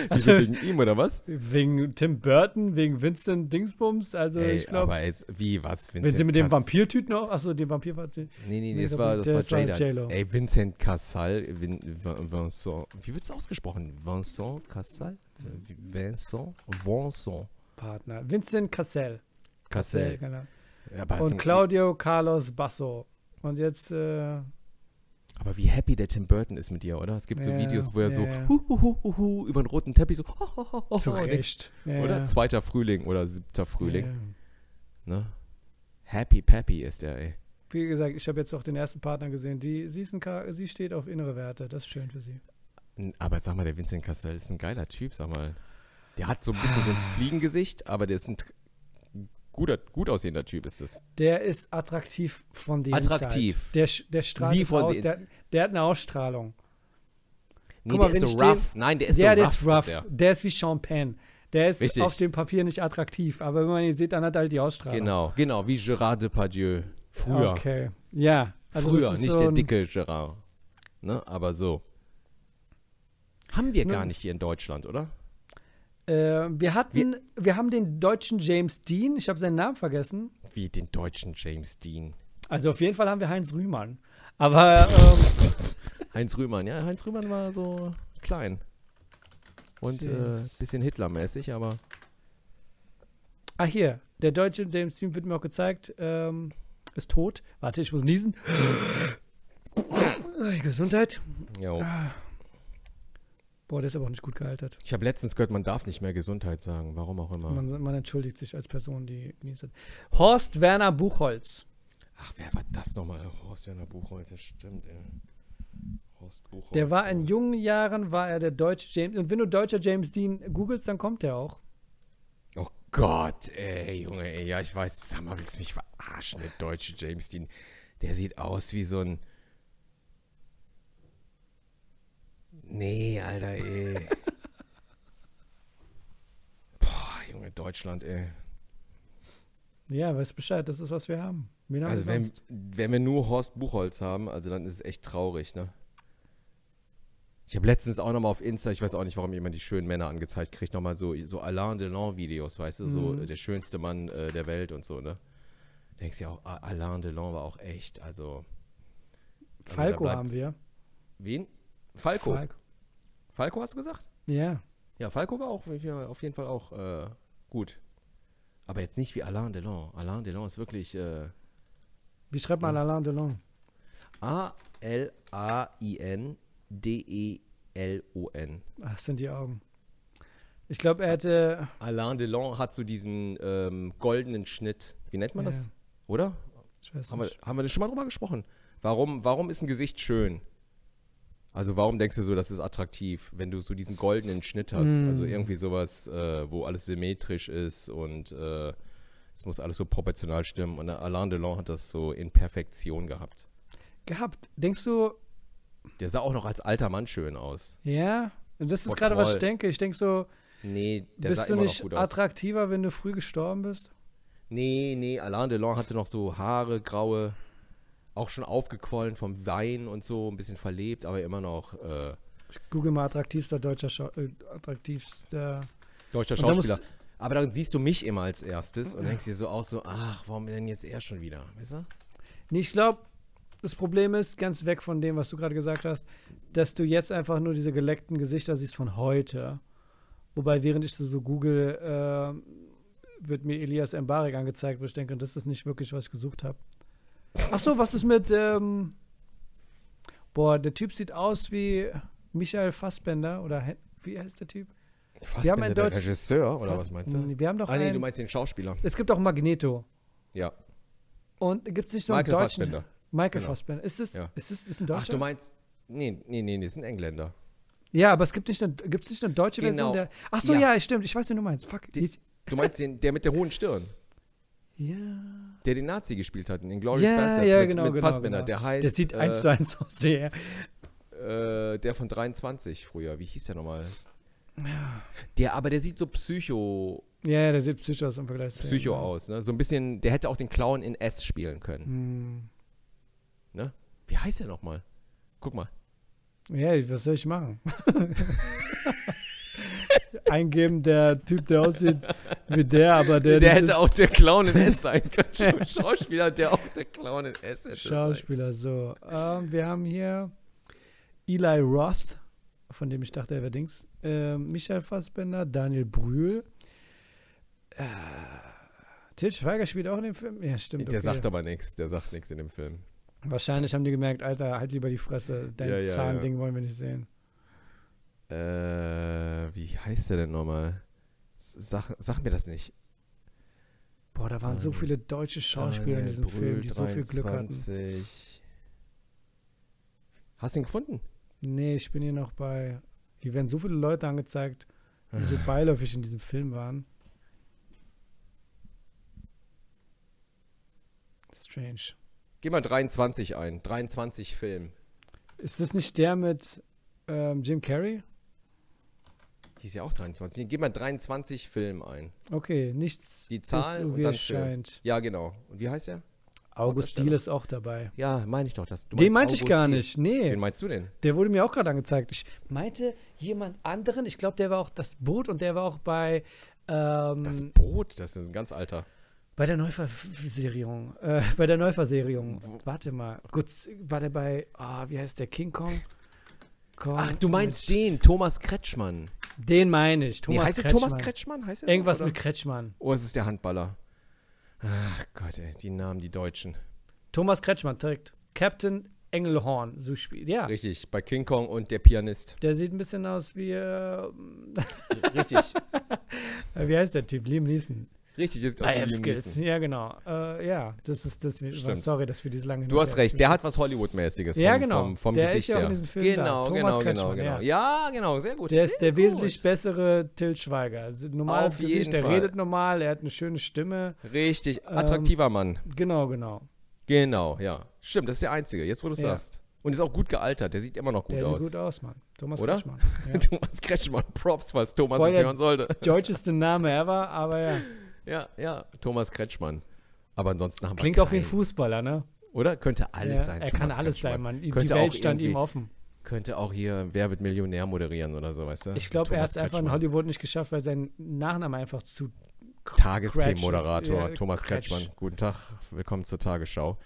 Also,
wegen ihm oder was?
wegen Tim Burton, wegen Vincent Dingsbums. Also,
Ey,
ich glaube,
aber jetzt, wie, was?
wenn
Vincent
sie mit dem
Cass-
Vampirtyp noch. Achso, dem Vampir war.
Nee, nee,
Nee,
nee, das war, das
das
war Jada.
J-Lo.
Ey, Vincent Cassel, Vin, Vin- Vincent, wie wird's ausgesprochen? Vincent Cassel? Vincent? Vincent
Partner. Vincent Cassel.
Cassel.
genau.
Ja,
Und Claudio Carlos Basso. Und jetzt, äh,
aber wie happy der Tim Burton ist mit ihr, oder? Es gibt so
Ja,
Videos, wo er
ja,
so hu, hu, hu, hu, über den roten Teppich so ho, ho, ho, ho,
zu Recht.
Oder? Zweiter Frühling oder siebter Frühling. Ne? Happy Pappy ist der, ey.
Wie gesagt, ich habe jetzt auch den ersten Partner gesehen. Die, sie, ist ein, sie steht auf innere Werte. Das ist schön für sie.
Aber sag mal, der Vincent Cassel ist ein geiler Typ, sag mal. Der hat so ein bisschen so ein Fliegengesicht, aber der ist ein guter, gut aussehender Typ, ist es.
Der ist attraktiv von der
Attraktiv.
Der, der strahlt
Wie
aus. Der, der hat eine Ausstrahlung.
Nee,
Guck mal,
der ist so
ich den-
rough. Nein, der ist
der,
so
der
rough.
ist rough.
der.
Der ist wie Sean Penn. Der ist
Richtig.
auf dem Papier nicht attraktiv, aber wenn man ihn sieht, dann hat er halt die Ausstrahlung.
Genau, genau, wie Gérard Depardieu. Früher.
Okay. Ja. Also
Früher,
das ist
nicht
so
der dicke Gérard. Ne, aber so. Haben wir
Nun-
gar nicht hier in Deutschland, oder?
Äh, wir hatten, wir, haben den deutschen James Dean, ich habe seinen Namen vergessen.
Wie den deutschen James Dean.
Also auf jeden Fall haben wir Heinz Rühmann. Aber ähm,
Heinz Rühmann, ja, Heinz Rühmann war so klein. Und äh, bisschen Hitlermäßig, aber
ah hier, der deutsche James Dean wird mir auch gezeigt, ähm, ist tot. Warte, ich muss niesen. Gesundheit.
jo.
Boah, der ist aber auch nicht gut gealtert.
Ich habe letztens gehört, man darf nicht mehr Gesundheit sagen, warum auch immer.
Man, man entschuldigt sich als Person, die genießt hat. Horst Werner Buchholz.
Ach, wer war das nochmal? Horst Werner Buchholz, das stimmt, ey. Horst Buchholz.
Der war in jungen Jahren, war er der deutsche James. Und wenn du deutscher James Dean googelst, dann kommt der auch.
Oh Gott, ey, Junge, ey, ja, ich weiß, sag mal, willst du mich verarschen, der deutsche James Dean? Der sieht aus wie so ein. Nee, Alter, ey. Boah, Junge, Deutschland, ey.
Ja, weißt Bescheid, das ist, was wir haben. Haben
Also,
wir
wenn, wenn wir nur Horst Buchholz haben, also dann ist es echt traurig, ne? Ich habe letztens auch nochmal auf Insta, ich weiß auch nicht, warum jemand die schönen Männer angezeigt kriegt, nochmal so, so Alain Delon-Videos, weißt du, so
Mhm.
äh, der schönste Mann äh, der Welt und so, ne? Denkst ja auch, Alain Delon war auch echt, also. also
Falco
bleibt-
haben wir.
Wen? Falco.
Falco.
Falco hast du gesagt?
Ja.
Ja, Falco war auch auf jeden Fall auch äh, gut. Aber jetzt nicht wie Alain Delon. Alain Delon ist wirklich äh,
Wie schreibt man Alain Delon?
A-L-A-I-N-D-E-L-O-N.
Ach, das sind die Augen. Ich glaube, er hätte.
Alain Delon hat so diesen ähm, goldenen Schnitt. Wie nennt man
Ja.
das? Oder?
Ich weiß
Haben wir,
nicht.
haben wir das schon mal drüber gesprochen? Warum, warum ist ein Gesicht schön? Also warum denkst du so, das ist attraktiv, wenn du so diesen goldenen Schnitt hast?
Mm.
Also irgendwie sowas, äh, wo alles symmetrisch ist und äh, es muss alles so proportional stimmen. Und Alain Delon hat das so in Perfektion gehabt.
Gehabt. Denkst du,
Der sah auch noch als alter Mann schön aus.
ja? Und das ist
Boah,
gerade, was ich denke. Ich denke so,
Nee, der sah
bist du
immer noch
nicht
gut aus.
attraktiver, wenn du früh gestorben bist?
Nee, nee, Alain Delon hatte noch so Haare, graue, auch schon aufgequollen vom Wein und so, ein bisschen verlebt, aber immer noch äh,
Ich google mal attraktivster deutscher Schau äh, attraktivster.
deutscher
Und da
Schauspieler. Aber dann siehst du mich immer als erstes und denkst dir so auch so, ach, warum denn jetzt er schon wieder? Weißt du?
Nee, ich glaube, das Problem ist, ganz weg von dem, was du gerade gesagt hast, dass du jetzt einfach nur diese geleckten Gesichter siehst von heute. Wobei, während ich so google, äh, wird mir Elias Mbarek angezeigt, wo ich denke, das ist nicht wirklich, was ich gesucht habe. Ach so, was ist mit, ähm, boah, der Typ sieht aus wie Michael Fassbender oder wie heißt der Typ?
Fast
Wir haben einen
der
Deutsch-
Regisseur, oder
Fass-
was meinst du?
Wir haben doch
Ah, nee,
einen,
du meinst den Schauspieler.
es gibt auch Magneto.
Ja.
Und gibt es nicht so einen
Michael
deutschen?
Fassbender.
Michael
Genau.
Fassbender. Ist das,
Ja.
ist das ist ein Deutscher?
Ach, du meinst. Nee, nee, nee, nee, ist ein Engländer.
Ja, aber es gibt nicht eine, gibt's nicht eine deutsche Version
Genau.
der. Ach so, ja.
Ja.
stimmt. Ich weiß, wen du meinst. Fuck.
Die- Du meinst den, der mit der hohen Stirn,
ja.
der den Nazi gespielt hat in den Glorious
Ja,
Bastards
ja,
mit,
genau,
mit
genau,
Fassbender.
genau.
Der heißt.
Der sieht
äh,
eins zu eins aus. Sehr.
äh, der von 23 früher. Wie hieß der nochmal? Der, aber der sieht so psycho,
Ja, ja, der sieht psycho aus im Vergleich zu
psycho
ja.
aus, ne? So ein bisschen, der hätte auch den Clown in S spielen können.
Hm.
Ne? Wie heißt der nochmal? Guck mal.
Ja, was soll ich machen? Eingeben, der Typ, der aussieht wie der, aber der,
Der, hätte auch der Clown in S sein können. Schauspieler, der auch der Clown in S hätte.
Schauspieler. So, ähm, wir haben hier Eli Roth, von dem ich dachte, er wäre Dings. Ähm, Michael Fassbender, Daniel Brühl. Äh, Til Schweiger spielt auch in dem Film? Ja, stimmt.
Der
okay.
sagt aber nichts. Der sagt nichts in dem Film.
Wahrscheinlich haben die gemerkt, Alter, halt lieber die Fresse. Dein
Ja, ja,
Zahnding wollen wir nicht sehen.
Äh, heißt der denn nochmal? Sag, sag mir das nicht.
Boah, da waren so viele deutsche Schauspieler in diesem Film, die
Brühl,
so viel Glück hatten.
23. Hast du ihn gefunden?
Nee, ich bin hier noch bei. Hier werden so viele Leute angezeigt, die so beiläufig in diesem Film waren. Strange.
Geh mal 23 ein. 23 Film.
Ist das nicht der mit ähm, Jim Carrey?
Die ist ja auch 23. Geh mal 23 Film ein.
Okay, nichts
Die Zahl und
wie
dann Film.
scheint.
Ja, genau. Und wie heißt der?
August. Diehl ist auch dabei.
Ja, meine ich doch. Das, du
Den meinte ich
August
gar
Diehl.
nicht. Nee,
Wen meinst du denn?
der wurde mir auch gerade angezeigt. Ich meinte jemand anderen. Ich glaube, der war auch das Boot und der war auch bei ähm,
Das Boot, das ist ein ganz alter.
Bei der Neuverserierung. Äh, bei der Neuverserierung. Warte mal. Gut, war der bei, ah, wie heißt der? King Kong? Kong
Ach, du meinst den, Thomas Kretschmann.
Den meine ich. Thomas
nee, heißt er
Kretschmann.
Thomas Kretschmann? Heißt er
Irgendwas
so,
mit? Kretschmann.
Oh, es ist der Handballer. Ach Gott, ey, die Namen, die Deutschen.
Thomas Kretschmann trägt Captain Engelhorn. So spielt. Ja.
Richtig, bei King Kong und der Pianist.
Der sieht ein bisschen aus wie, äh,
Richtig,
wie heißt der Typ? Liam Neeson.
Richtig. Ist
I have skills. Ja, genau. Äh, ja, das ist das.
Stimmt.
Sorry, dass wir diese lange
Du hast recht, der hat was Hollywood-mäßiges
Ja,
vom,
genau.
vom, vom
Der ist
Gesicht
ja auch in diesem Film da.
Genau,
Thomas
genau, genau,
Kretschmann,
genau.
ja.
Ja, genau, sehr gut.
Der ist der wesentlich
gut.
bessere Till Schweiger. Also Normales
Auf
Gesicht, der
Fall.
redet normal, er hat eine schöne Stimme.
Richtig,
Ähm,
attraktiver Mann.
Genau, genau.
Genau, ja. Stimmt, das ist der Einzige, jetzt wo du es
Ja.
sagst. Und ist auch gut gealtert, der sieht immer noch gut
der
aus.
sieht gut aus, Mann. Thomas
Oder?
Kretschmann. Ja.
Thomas Kretschmann, Props, falls Thomas
Voll
es
der-
hören sollte.
Deutscheste Name ever, aber ja.
Ja, ja, Thomas Kretschmann. Aber ansonsten haben
Klingt
wir
auch wie ein. Fußballer, ne?
Oder? Könnte alles
ja,
sein.
Er kann
Thomas
alles
Kretschmann.
sein, Mann. Die
Könnte
Welt
auch
stand ihm offen.
Könnte auch hier Wer wird Millionär moderieren oder so, weißt du?
Ich glaube, er hat es einfach in. Hollywood nicht geschafft, weil sein Nachname einfach zu.
Tagesthemenmoderator.
Ja,
Thomas
Kretsch.
Kretschmann. Guten Tag, willkommen zur Tagesschau.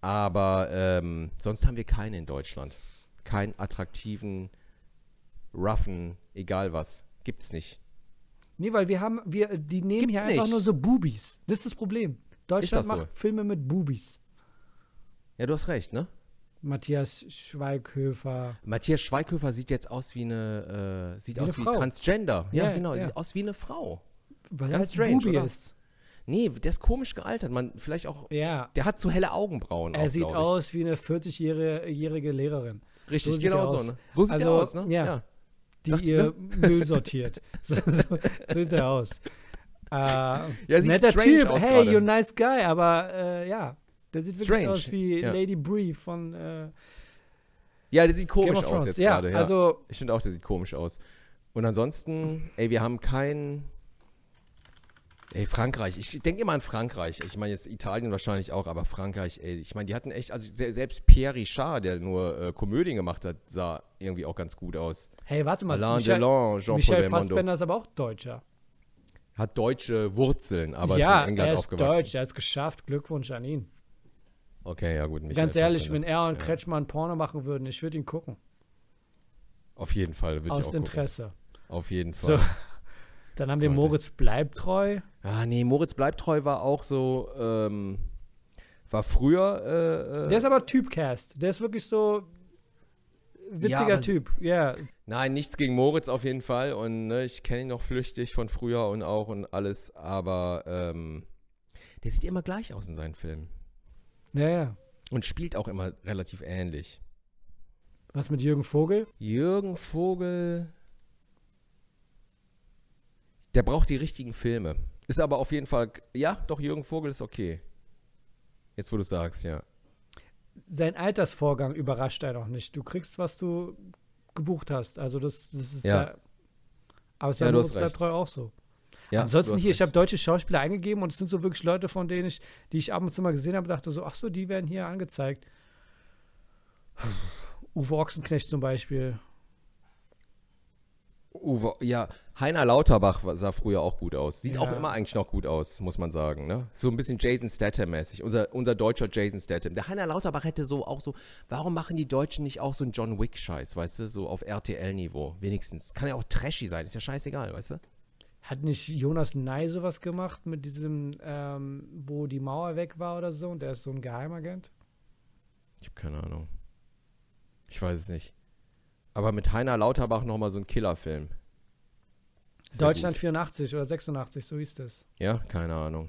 Aber ähm, sonst haben wir keinen in Deutschland. Keinen attraktiven, roughen, egal was. Gibt's nicht.
Nee, weil wir haben, wir, die nehmen
Gibt's
hier einfach
nicht.
nur so Bubis. Das ist das Problem. Deutschland
das so?
macht Filme mit Bubis.
Ja, du hast recht, ne?
Matthias Schweighöfer.
Matthias Schweighöfer sieht jetzt aus wie eine, äh, sieht
Wie
aus
eine
wie
Frau.
Transgender. Ja,
Ja,
genau,
ja.
sieht aus wie eine Frau.
Weil
Ganz
er halt
strange,
Bubi
oder?
ist.
Nee, der ist komisch gealtert. Man, vielleicht auch,
Ja.
der hat zu helle Augenbrauen
Er
auch,
sieht aus wie eine 40-jährige Lehrerin,
Richtig,
so
genau so, ne? So sieht
Also,
er aus, ne?
ja. Die
Dachte,
ihr Müll sortiert. so, so, sieht er aus. Äh,
sieht
netter Typ.
aus
Hey,
gerade.
you're a nice guy. Aber äh, ja, der sieht wirklich
Strange,
aus wie
ja.
Lady Bree von äh,
Ja, der sieht komisch aus jetzt
ja,
gerade, ja.
also
ich finde auch, der sieht komisch aus. Und ansonsten, ey, wir haben kein. Ey, Frankreich. Ich denke immer an Frankreich. Ich meine jetzt Italien wahrscheinlich auch, aber Frankreich, ey. Ich meine, die hatten echt, also se- selbst Pierre Richard, der nur äh, Komödien gemacht hat, sah irgendwie auch ganz gut aus.
hey, warte mal.
Alain
Michel,
Delon, Jean-Paul
Michel. Fassbender ist aber auch Deutscher.
hat deutsche Wurzeln, aber
ja,
ist in England
er ist
aufgewachsen.
deutsch, er hat es geschafft. Glückwunsch an ihn.
Okay, ja gut. Michael
Ganz ehrlich,
Fassbender.
wenn er und
Ja.
Kretschmann Porno machen würden, ich würde ihn gucken.
Auf jeden Fall, würde ich auch
Aus
gucken.
Interesse.
Auf jeden
So.
Fall.
Dann haben wir. Moritz Bleibtreu.
Ah, nee, Moritz Bleibtreu war auch so, ähm, war früher, äh, äh,
Der ist aber Typcast. Der ist wirklich so witziger
aber-
Typ. Ja,
Nein, nichts gegen Moritz auf jeden Fall. Und ne, ich kenne ihn noch flüchtig von früher und auch und alles. Aber ähm, der sieht immer gleich aus in seinen Filmen.
ja, ja.
Und spielt auch immer relativ ähnlich.
Was mit Jürgen Vogel?
Jürgen Vogel. Der braucht die richtigen Filme. Ist aber auf jeden Fall. Ja, doch, Jürgen Vogel ist okay. Jetzt, wo du sagst, ja.
Sein Altersvorgang überrascht er noch nicht. Du kriegst, was du gebucht hast. Also das, das ist
Ja.
da. Aber es
Ja,
war
recht.
Bleibtreu auch so.
ja
Ansonsten hier, ich
recht.
habe deutsche Schauspieler eingegeben und es sind so wirklich Leute, von denen ich, die ich ab und zu mal gesehen habe, dachte so, ach so, die werden hier angezeigt. Uwe Ochsenknecht zum Beispiel.
Uwe, ja, Heiner Lauterbach sah früher auch gut aus. Sieht auch
Ja.
immer eigentlich noch gut aus, muss man sagen. Ne? So ein bisschen Jason Statham-mäßig. Unser, unser deutscher Jason Statham. Der Heiner Lauterbach hätte so auch so, warum machen die Deutschen nicht auch so einen John Wick-Scheiß, weißt du? So auf RTL-Niveau, wenigstens. Kann ja auch trashy sein, ist ja scheißegal, weißt du?
Hat nicht Jonas Ney sowas gemacht mit diesem, ähm, wo die Mauer weg war oder so und der ist so ein Geheimagent?
Ich habe keine Ahnung. Ich weiß es nicht. Aber mit Heiner Lauterbach nochmal so ein Killerfilm. Sehr
Deutschland
gut.
84 oder 86, so hieß das.
Ja, keine Ahnung.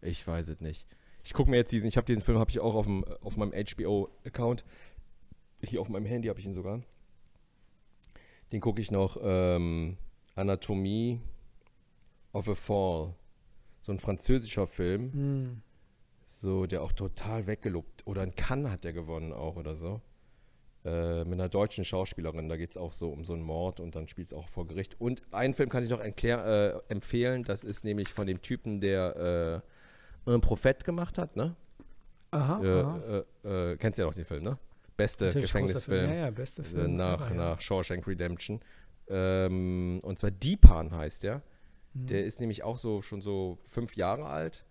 Ich weiß es nicht. Ich gucke mir jetzt diesen, ich habe diesen Film, habe ich auch auf, dem, auf meinem HBO-Account. Hier auf meinem Handy habe ich ihn sogar. Den gucke ich noch, ähm, Anatomie of a Fall. So ein französischer Film,
Hm.
so der auch total weggelobt. Oder in Cannes hat der gewonnen auch oder so. Äh, mit einer deutschen Schauspielerin, da geht es auch so um so einen Mord und dann spielt es auch vor Gericht. Und einen Film kann ich noch erklär, äh, empfehlen, das ist nämlich von dem Typen, der äh, Un Prophet gemacht hat, ne?
Aha,
Äh,
aha.
äh, äh, kennst ja auch den Film, ne? Beste
Natürlich
Gefängnisfilm
Film. Ja, ja, beste Film.
nach,
ja.
nach Shawshank Redemption. Ähm, und zwar Deepan heißt der.
Mhm.
Der ist nämlich auch so schon so fünf Jahre alt.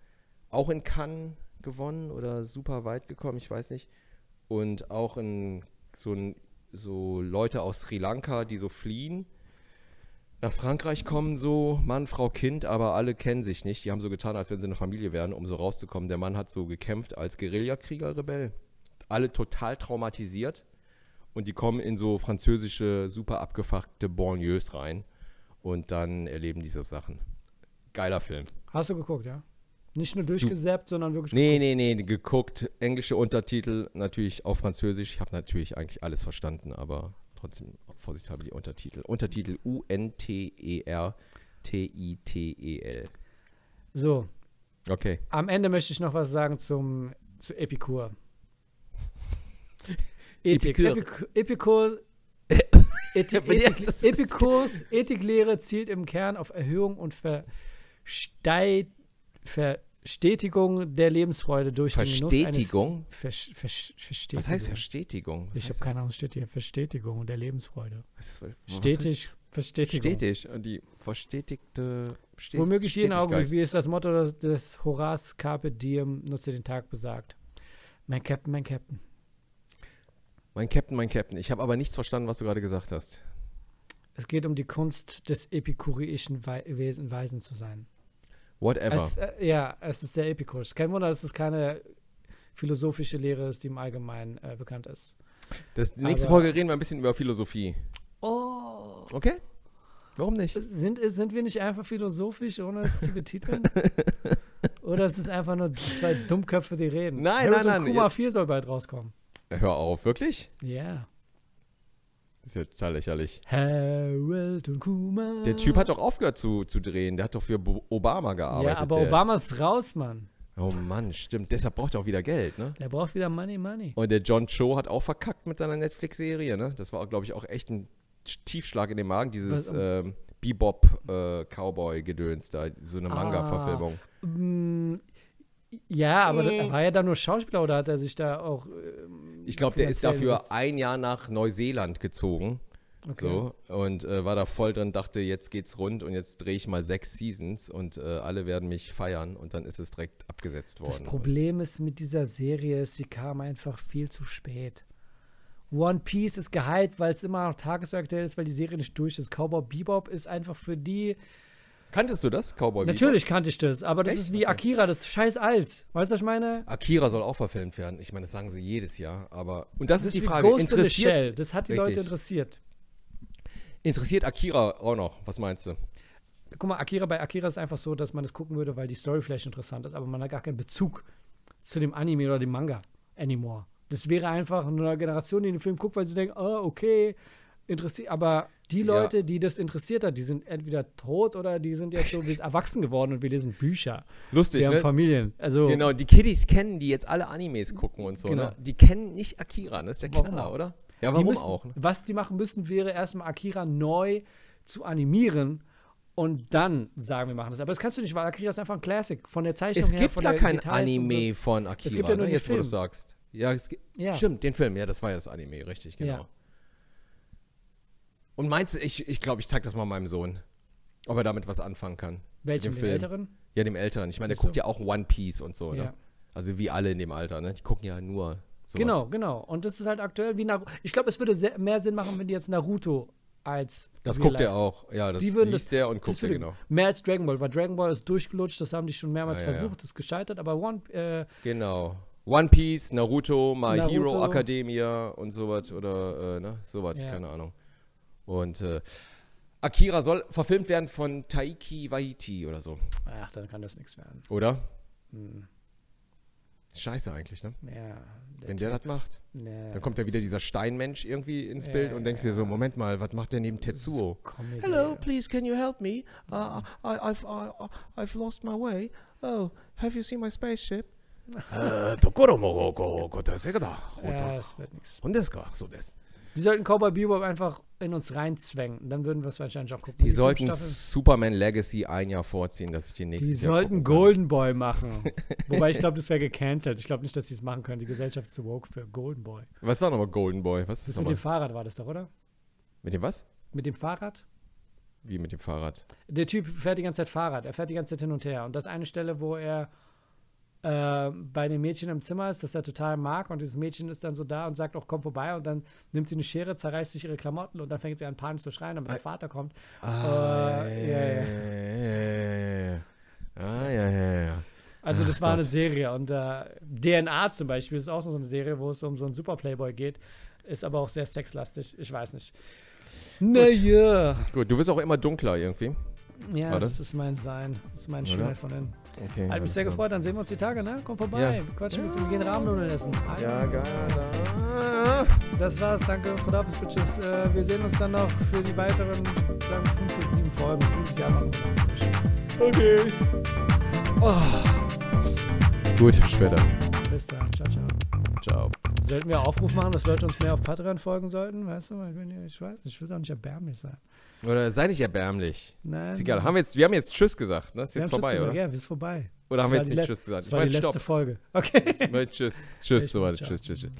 Auch in Cannes gewonnen oder super weit gekommen, ich weiß nicht. Und auch in so, so Leute aus Sri Lanka, die so fliehen, nach Frankreich kommen, so Mann, Frau, Kind, aber alle kennen sich nicht. Die haben so getan, als wenn sie eine Familie wären, um so rauszukommen. Der Mann hat so gekämpft als Guerillakrieger, Rebell. Alle total traumatisiert. Und die kommen in so französische, super abgefuckte Banlieues rein. Und dann erleben diese Sachen. Geiler Film.
Hast du geguckt, ja? Nicht nur durchgesäppt, sondern wirklich
Nee, nee, nee, geguckt. Englische Untertitel, natürlich auf Französisch. Ich habe natürlich eigentlich alles verstanden, aber trotzdem vorsichtshalber die Untertitel. Untertitel U-N-T-E-R-T-I-T-E-L.
So,
Okay.
am Ende möchte ich noch was sagen zum zu Epikur. Ethik.
Epicur.
Epikur. Ethik, Ethik, Epikurs Ethiklehre zielt im Kern auf Erhöhung und Verstei Verstetigung der Lebensfreude durch den
Verstetigung?
Genuss eines Versch- Versch- Verstetigung.
Was heißt Verstetigung? Was
Ich habe keine Ahnung, steht hier Verstetigung der Lebensfreude.
Was, was
Stetig,
heißt
Verstetigung.
Stetig. Und die verstetigte Ste
Womöglich jeden Augenblick, wie es das Motto des, Horaz Carpe Diem nutze den Tag besagt. Mein Captain, mein Captain.
Mein Captain, mein Captain. Ich habe aber nichts verstanden, was du gerade gesagt hast.
Es geht um die Kunst des epikureischen Wei Wesen, Weisen zu sein.
Whatever.
Es, äh, ja, es ist sehr epikurisch. Kein Wunder, dass es keine philosophische Lehre ist, die im Allgemeinen äh, bekannt ist.
Das, nächste
aber-
Folge reden wir ein bisschen über Philosophie.
Oh.
Okay? Warum nicht?
Sind, sind wir nicht einfach philosophisch, ohne es zu betiteln? Oder ist es einfach nur zwei Dummköpfe, die reden?
Nein,
Harold
nein, nein,
Kuma
ihr-
4 soll bald rauskommen.
Hör auf, wirklich?
Ja.
Ist ja total lächerlich.
Harold und Kuma.
Der Typ hat doch aufgehört zu, zu drehen. Der hat doch für Bo Obama gearbeitet.
Ja, aber
der.
Obama ist raus, Mann.
Oh Mann, stimmt. Deshalb braucht er auch wieder Geld, ne?
Der braucht wieder Money, Money.
Und der John Cho hat auch verkackt mit seiner Netflix-Serie, ne? Das war, glaube ich, auch echt ein Tiefschlag in den Magen, dieses
Was,
ähm, Bebop-Cowboy-Gedöns da, so eine
Ah.
Manga-Verfilmung.
Mm, ja, aber da- war er da nur Schauspieler oder hat er sich da auch.
Ich glaube, der ist dafür
was-
ein Jahr nach Neuseeland gezogen
Okay.
So, und äh, war da voll drin, dachte, jetzt geht's rund und jetzt drehe ich mal sechs Seasons und äh, alle werden mich feiern und dann ist es direkt abgesetzt worden.
Das Problem ist mit dieser Serie, ist, sie kam einfach viel zu spät. One Piece ist gehypt, weil es immer noch tagesaktuell ist, weil die Serie nicht durch ist. Cowboy Bebop ist einfach für die.
Kanntest du das, Cowboy Bebop?
Natürlich kannte ich das, aber das
Echt?
ist wie. Akira, das ist scheiß alt. Weißt du, was ich meine?
Akira soll auch verfilmt werden. Ich meine, das sagen sie jedes Jahr, aber und das, ist die
wie
Frage,
Ghost
interessiert,
Shell. Das hat die Leute
Richtig.
interessiert.
interessiert Akira auch noch? Was meinst du?
Guck mal, Akira bei Akira ist einfach so, dass man das gucken würde, weil die Story vielleicht interessant ist, aber man hat gar keinen Bezug zu dem Anime oder dem Manga anymore. Das wäre einfach eine Generation, die den Film guckt, weil sie denken, oh, okay, interessiert. Aber die
Ja.
Leute, die das interessiert hat, die sind entweder tot oder die sind jetzt so wie erwachsen geworden und wir lesen Bücher.
Lustig,
wir haben
ne?
Familien. Also,
Genau, die Kiddies kennen, die jetzt alle Animes gucken und so,
Genau.
ne? Die kennen nicht Akira, das ist der
Warum
Knaller,
auch?
oder? Ja, warum
müssen,
auch? Ne?
Was die machen müssen, wäre erstmal Akira neu zu animieren und dann sagen, wir machen das. Aber das kannst du nicht, weil Akira ist einfach ein Classic. Von der Zeichnung
Es
her,
gibt
von
gar
der
kein
Details
Anime von Akira,
gibt ja nur
ne? jetzt wo du
Film.
sagst. Ja, es gibt,
Ja.
stimmt, den Film, ja, das war ja das Anime, richtig, genau.
Ja.
Und meinst du, ich, ich glaube, ich zeig das mal meinem Sohn, ob er damit was anfangen kann.
Welchen,
Dem Film.
älteren?
Ja, dem Älteren. Ich meine, der
Siehst du?
guckt ja auch One Piece und so,
Ja.
ne? Also wie alle in dem Alter, ne? Die gucken ja nur so
Genau, genau. Und das ist halt aktuell wie Naruto. Ich glaube, es würde sehr, mehr Sinn machen, wenn die jetzt Naruto als.
Das guckt er auch. Ja, das
Die würden
liest
das-
der und guckt er, genau.
Mehr als Dragon Ball, weil Dragon Ball ist durchgelutscht, das haben die schon mehrmals
Ah, ja, ja.
versucht, das ist gescheitert, aber One, äh,
Genau. One Piece, Naruto, My
Naruto.
Hero Academia und sowas oder äh, ne, sowas,
Ja.
keine Ahnung. Und äh, Akira soll verfilmt werden von Taiki Waititi oder so.
Ach, dann kann das nichts werden.
Oder?
Hm.
Scheiße eigentlich, ne?
Ja.
Der Wenn der typ, das macht,
ja,
dann kommt ja wieder dieser Steinmensch irgendwie ins
ja, Bild
und denkst dir so, Moment mal, was macht der neben Tetsuo? Hello, please, can you help me? Uh, I, I've, I, I've lost my way. Oh, have you seen my spaceship? Äh,
ja, das wird nichts. Die sollten Cowboy Bebop einfach in uns reinzwängen. Dann würden wir es wahrscheinlich auch gucken.
Die,
die
sollten Superman Legacy ein Jahr vorziehen, dass ich die nächste.
Die sollten Golden Boy machen. Wobei ich glaube, das wäre gecancelt. Ich glaube nicht, dass sie es machen können. Die Gesellschaft zu woke für Golden Boy.
Was war nochmal Golden Boy? Was ist
das mit dem Fahrrad war das doch, oder?
Mit dem was?
Mit dem Fahrrad?
Wie mit dem Fahrrad?
Der Typ fährt die ganze Zeit Fahrrad. Er fährt die ganze Zeit hin und her. Und das ist eine Stelle, wo er äh, bei dem Mädchen im Zimmer ist, das er total mag. Und dieses Mädchen ist dann so da und sagt auch, komm vorbei. Und dann nimmt sie eine Schere, zerreißt sich ihre Klamotten und dann fängt sie an panisch zu schreien, damit der Vater kommt.
Ah,
Äh,
ja,
ja.
Ah, ja, ja, ja.
Also das war eine. Serie. Und äh, DNA zum Beispiel ist auch so eine Serie, wo es um so einen Super Playboy geht. Ist aber auch sehr sexlastig. Ich weiß nicht. Naja.
Gut, du wirst auch immer dunkler irgendwie.
Ja, das?
das?
ist mein Sein. Das ist
Oder?
Schönheit von innen.
Okay.
Hat mich sehr gefreut. Dann sehen wir uns die Tage, ne? Komm vorbei.
Ja.
Wir quatschen ein bisschen. Wir gehen Rahmennudeln essen.
Ja, geil. da.
Das war's. Danke. Guten Bitches. Äh, wir sehen uns dann noch für die weiteren sagen wir, fünf bis sieben Folgen. Dieses Jahr machen.
Okay. Oh. Gut, bis später.
Bis dann. Ciao, ciao.
Ciao.
Sollten wir Aufruf machen, dass Leute uns mehr auf Patreon folgen sollten? Weißt du, ich, bin, ich weiß nicht, ich will doch nicht erbärmlich sein.
Oder sei nicht erbärmlich.
Nein.
Ist egal. Haben wir, jetzt, wir haben jetzt Tschüss gesagt, ne? Ist
wir
jetzt
Tschüss
vorbei, oder?
Ja, wir sind vorbei.
Oder
Das
haben wir
war
jetzt
die
nicht Tschüss gesagt?
Das war die
meine,
letzte
stopp.
Folge. Okay.
Mal Tschüss. Tschüss,
Ich
so
ciao.
Tschüss, tschüss, tschüss.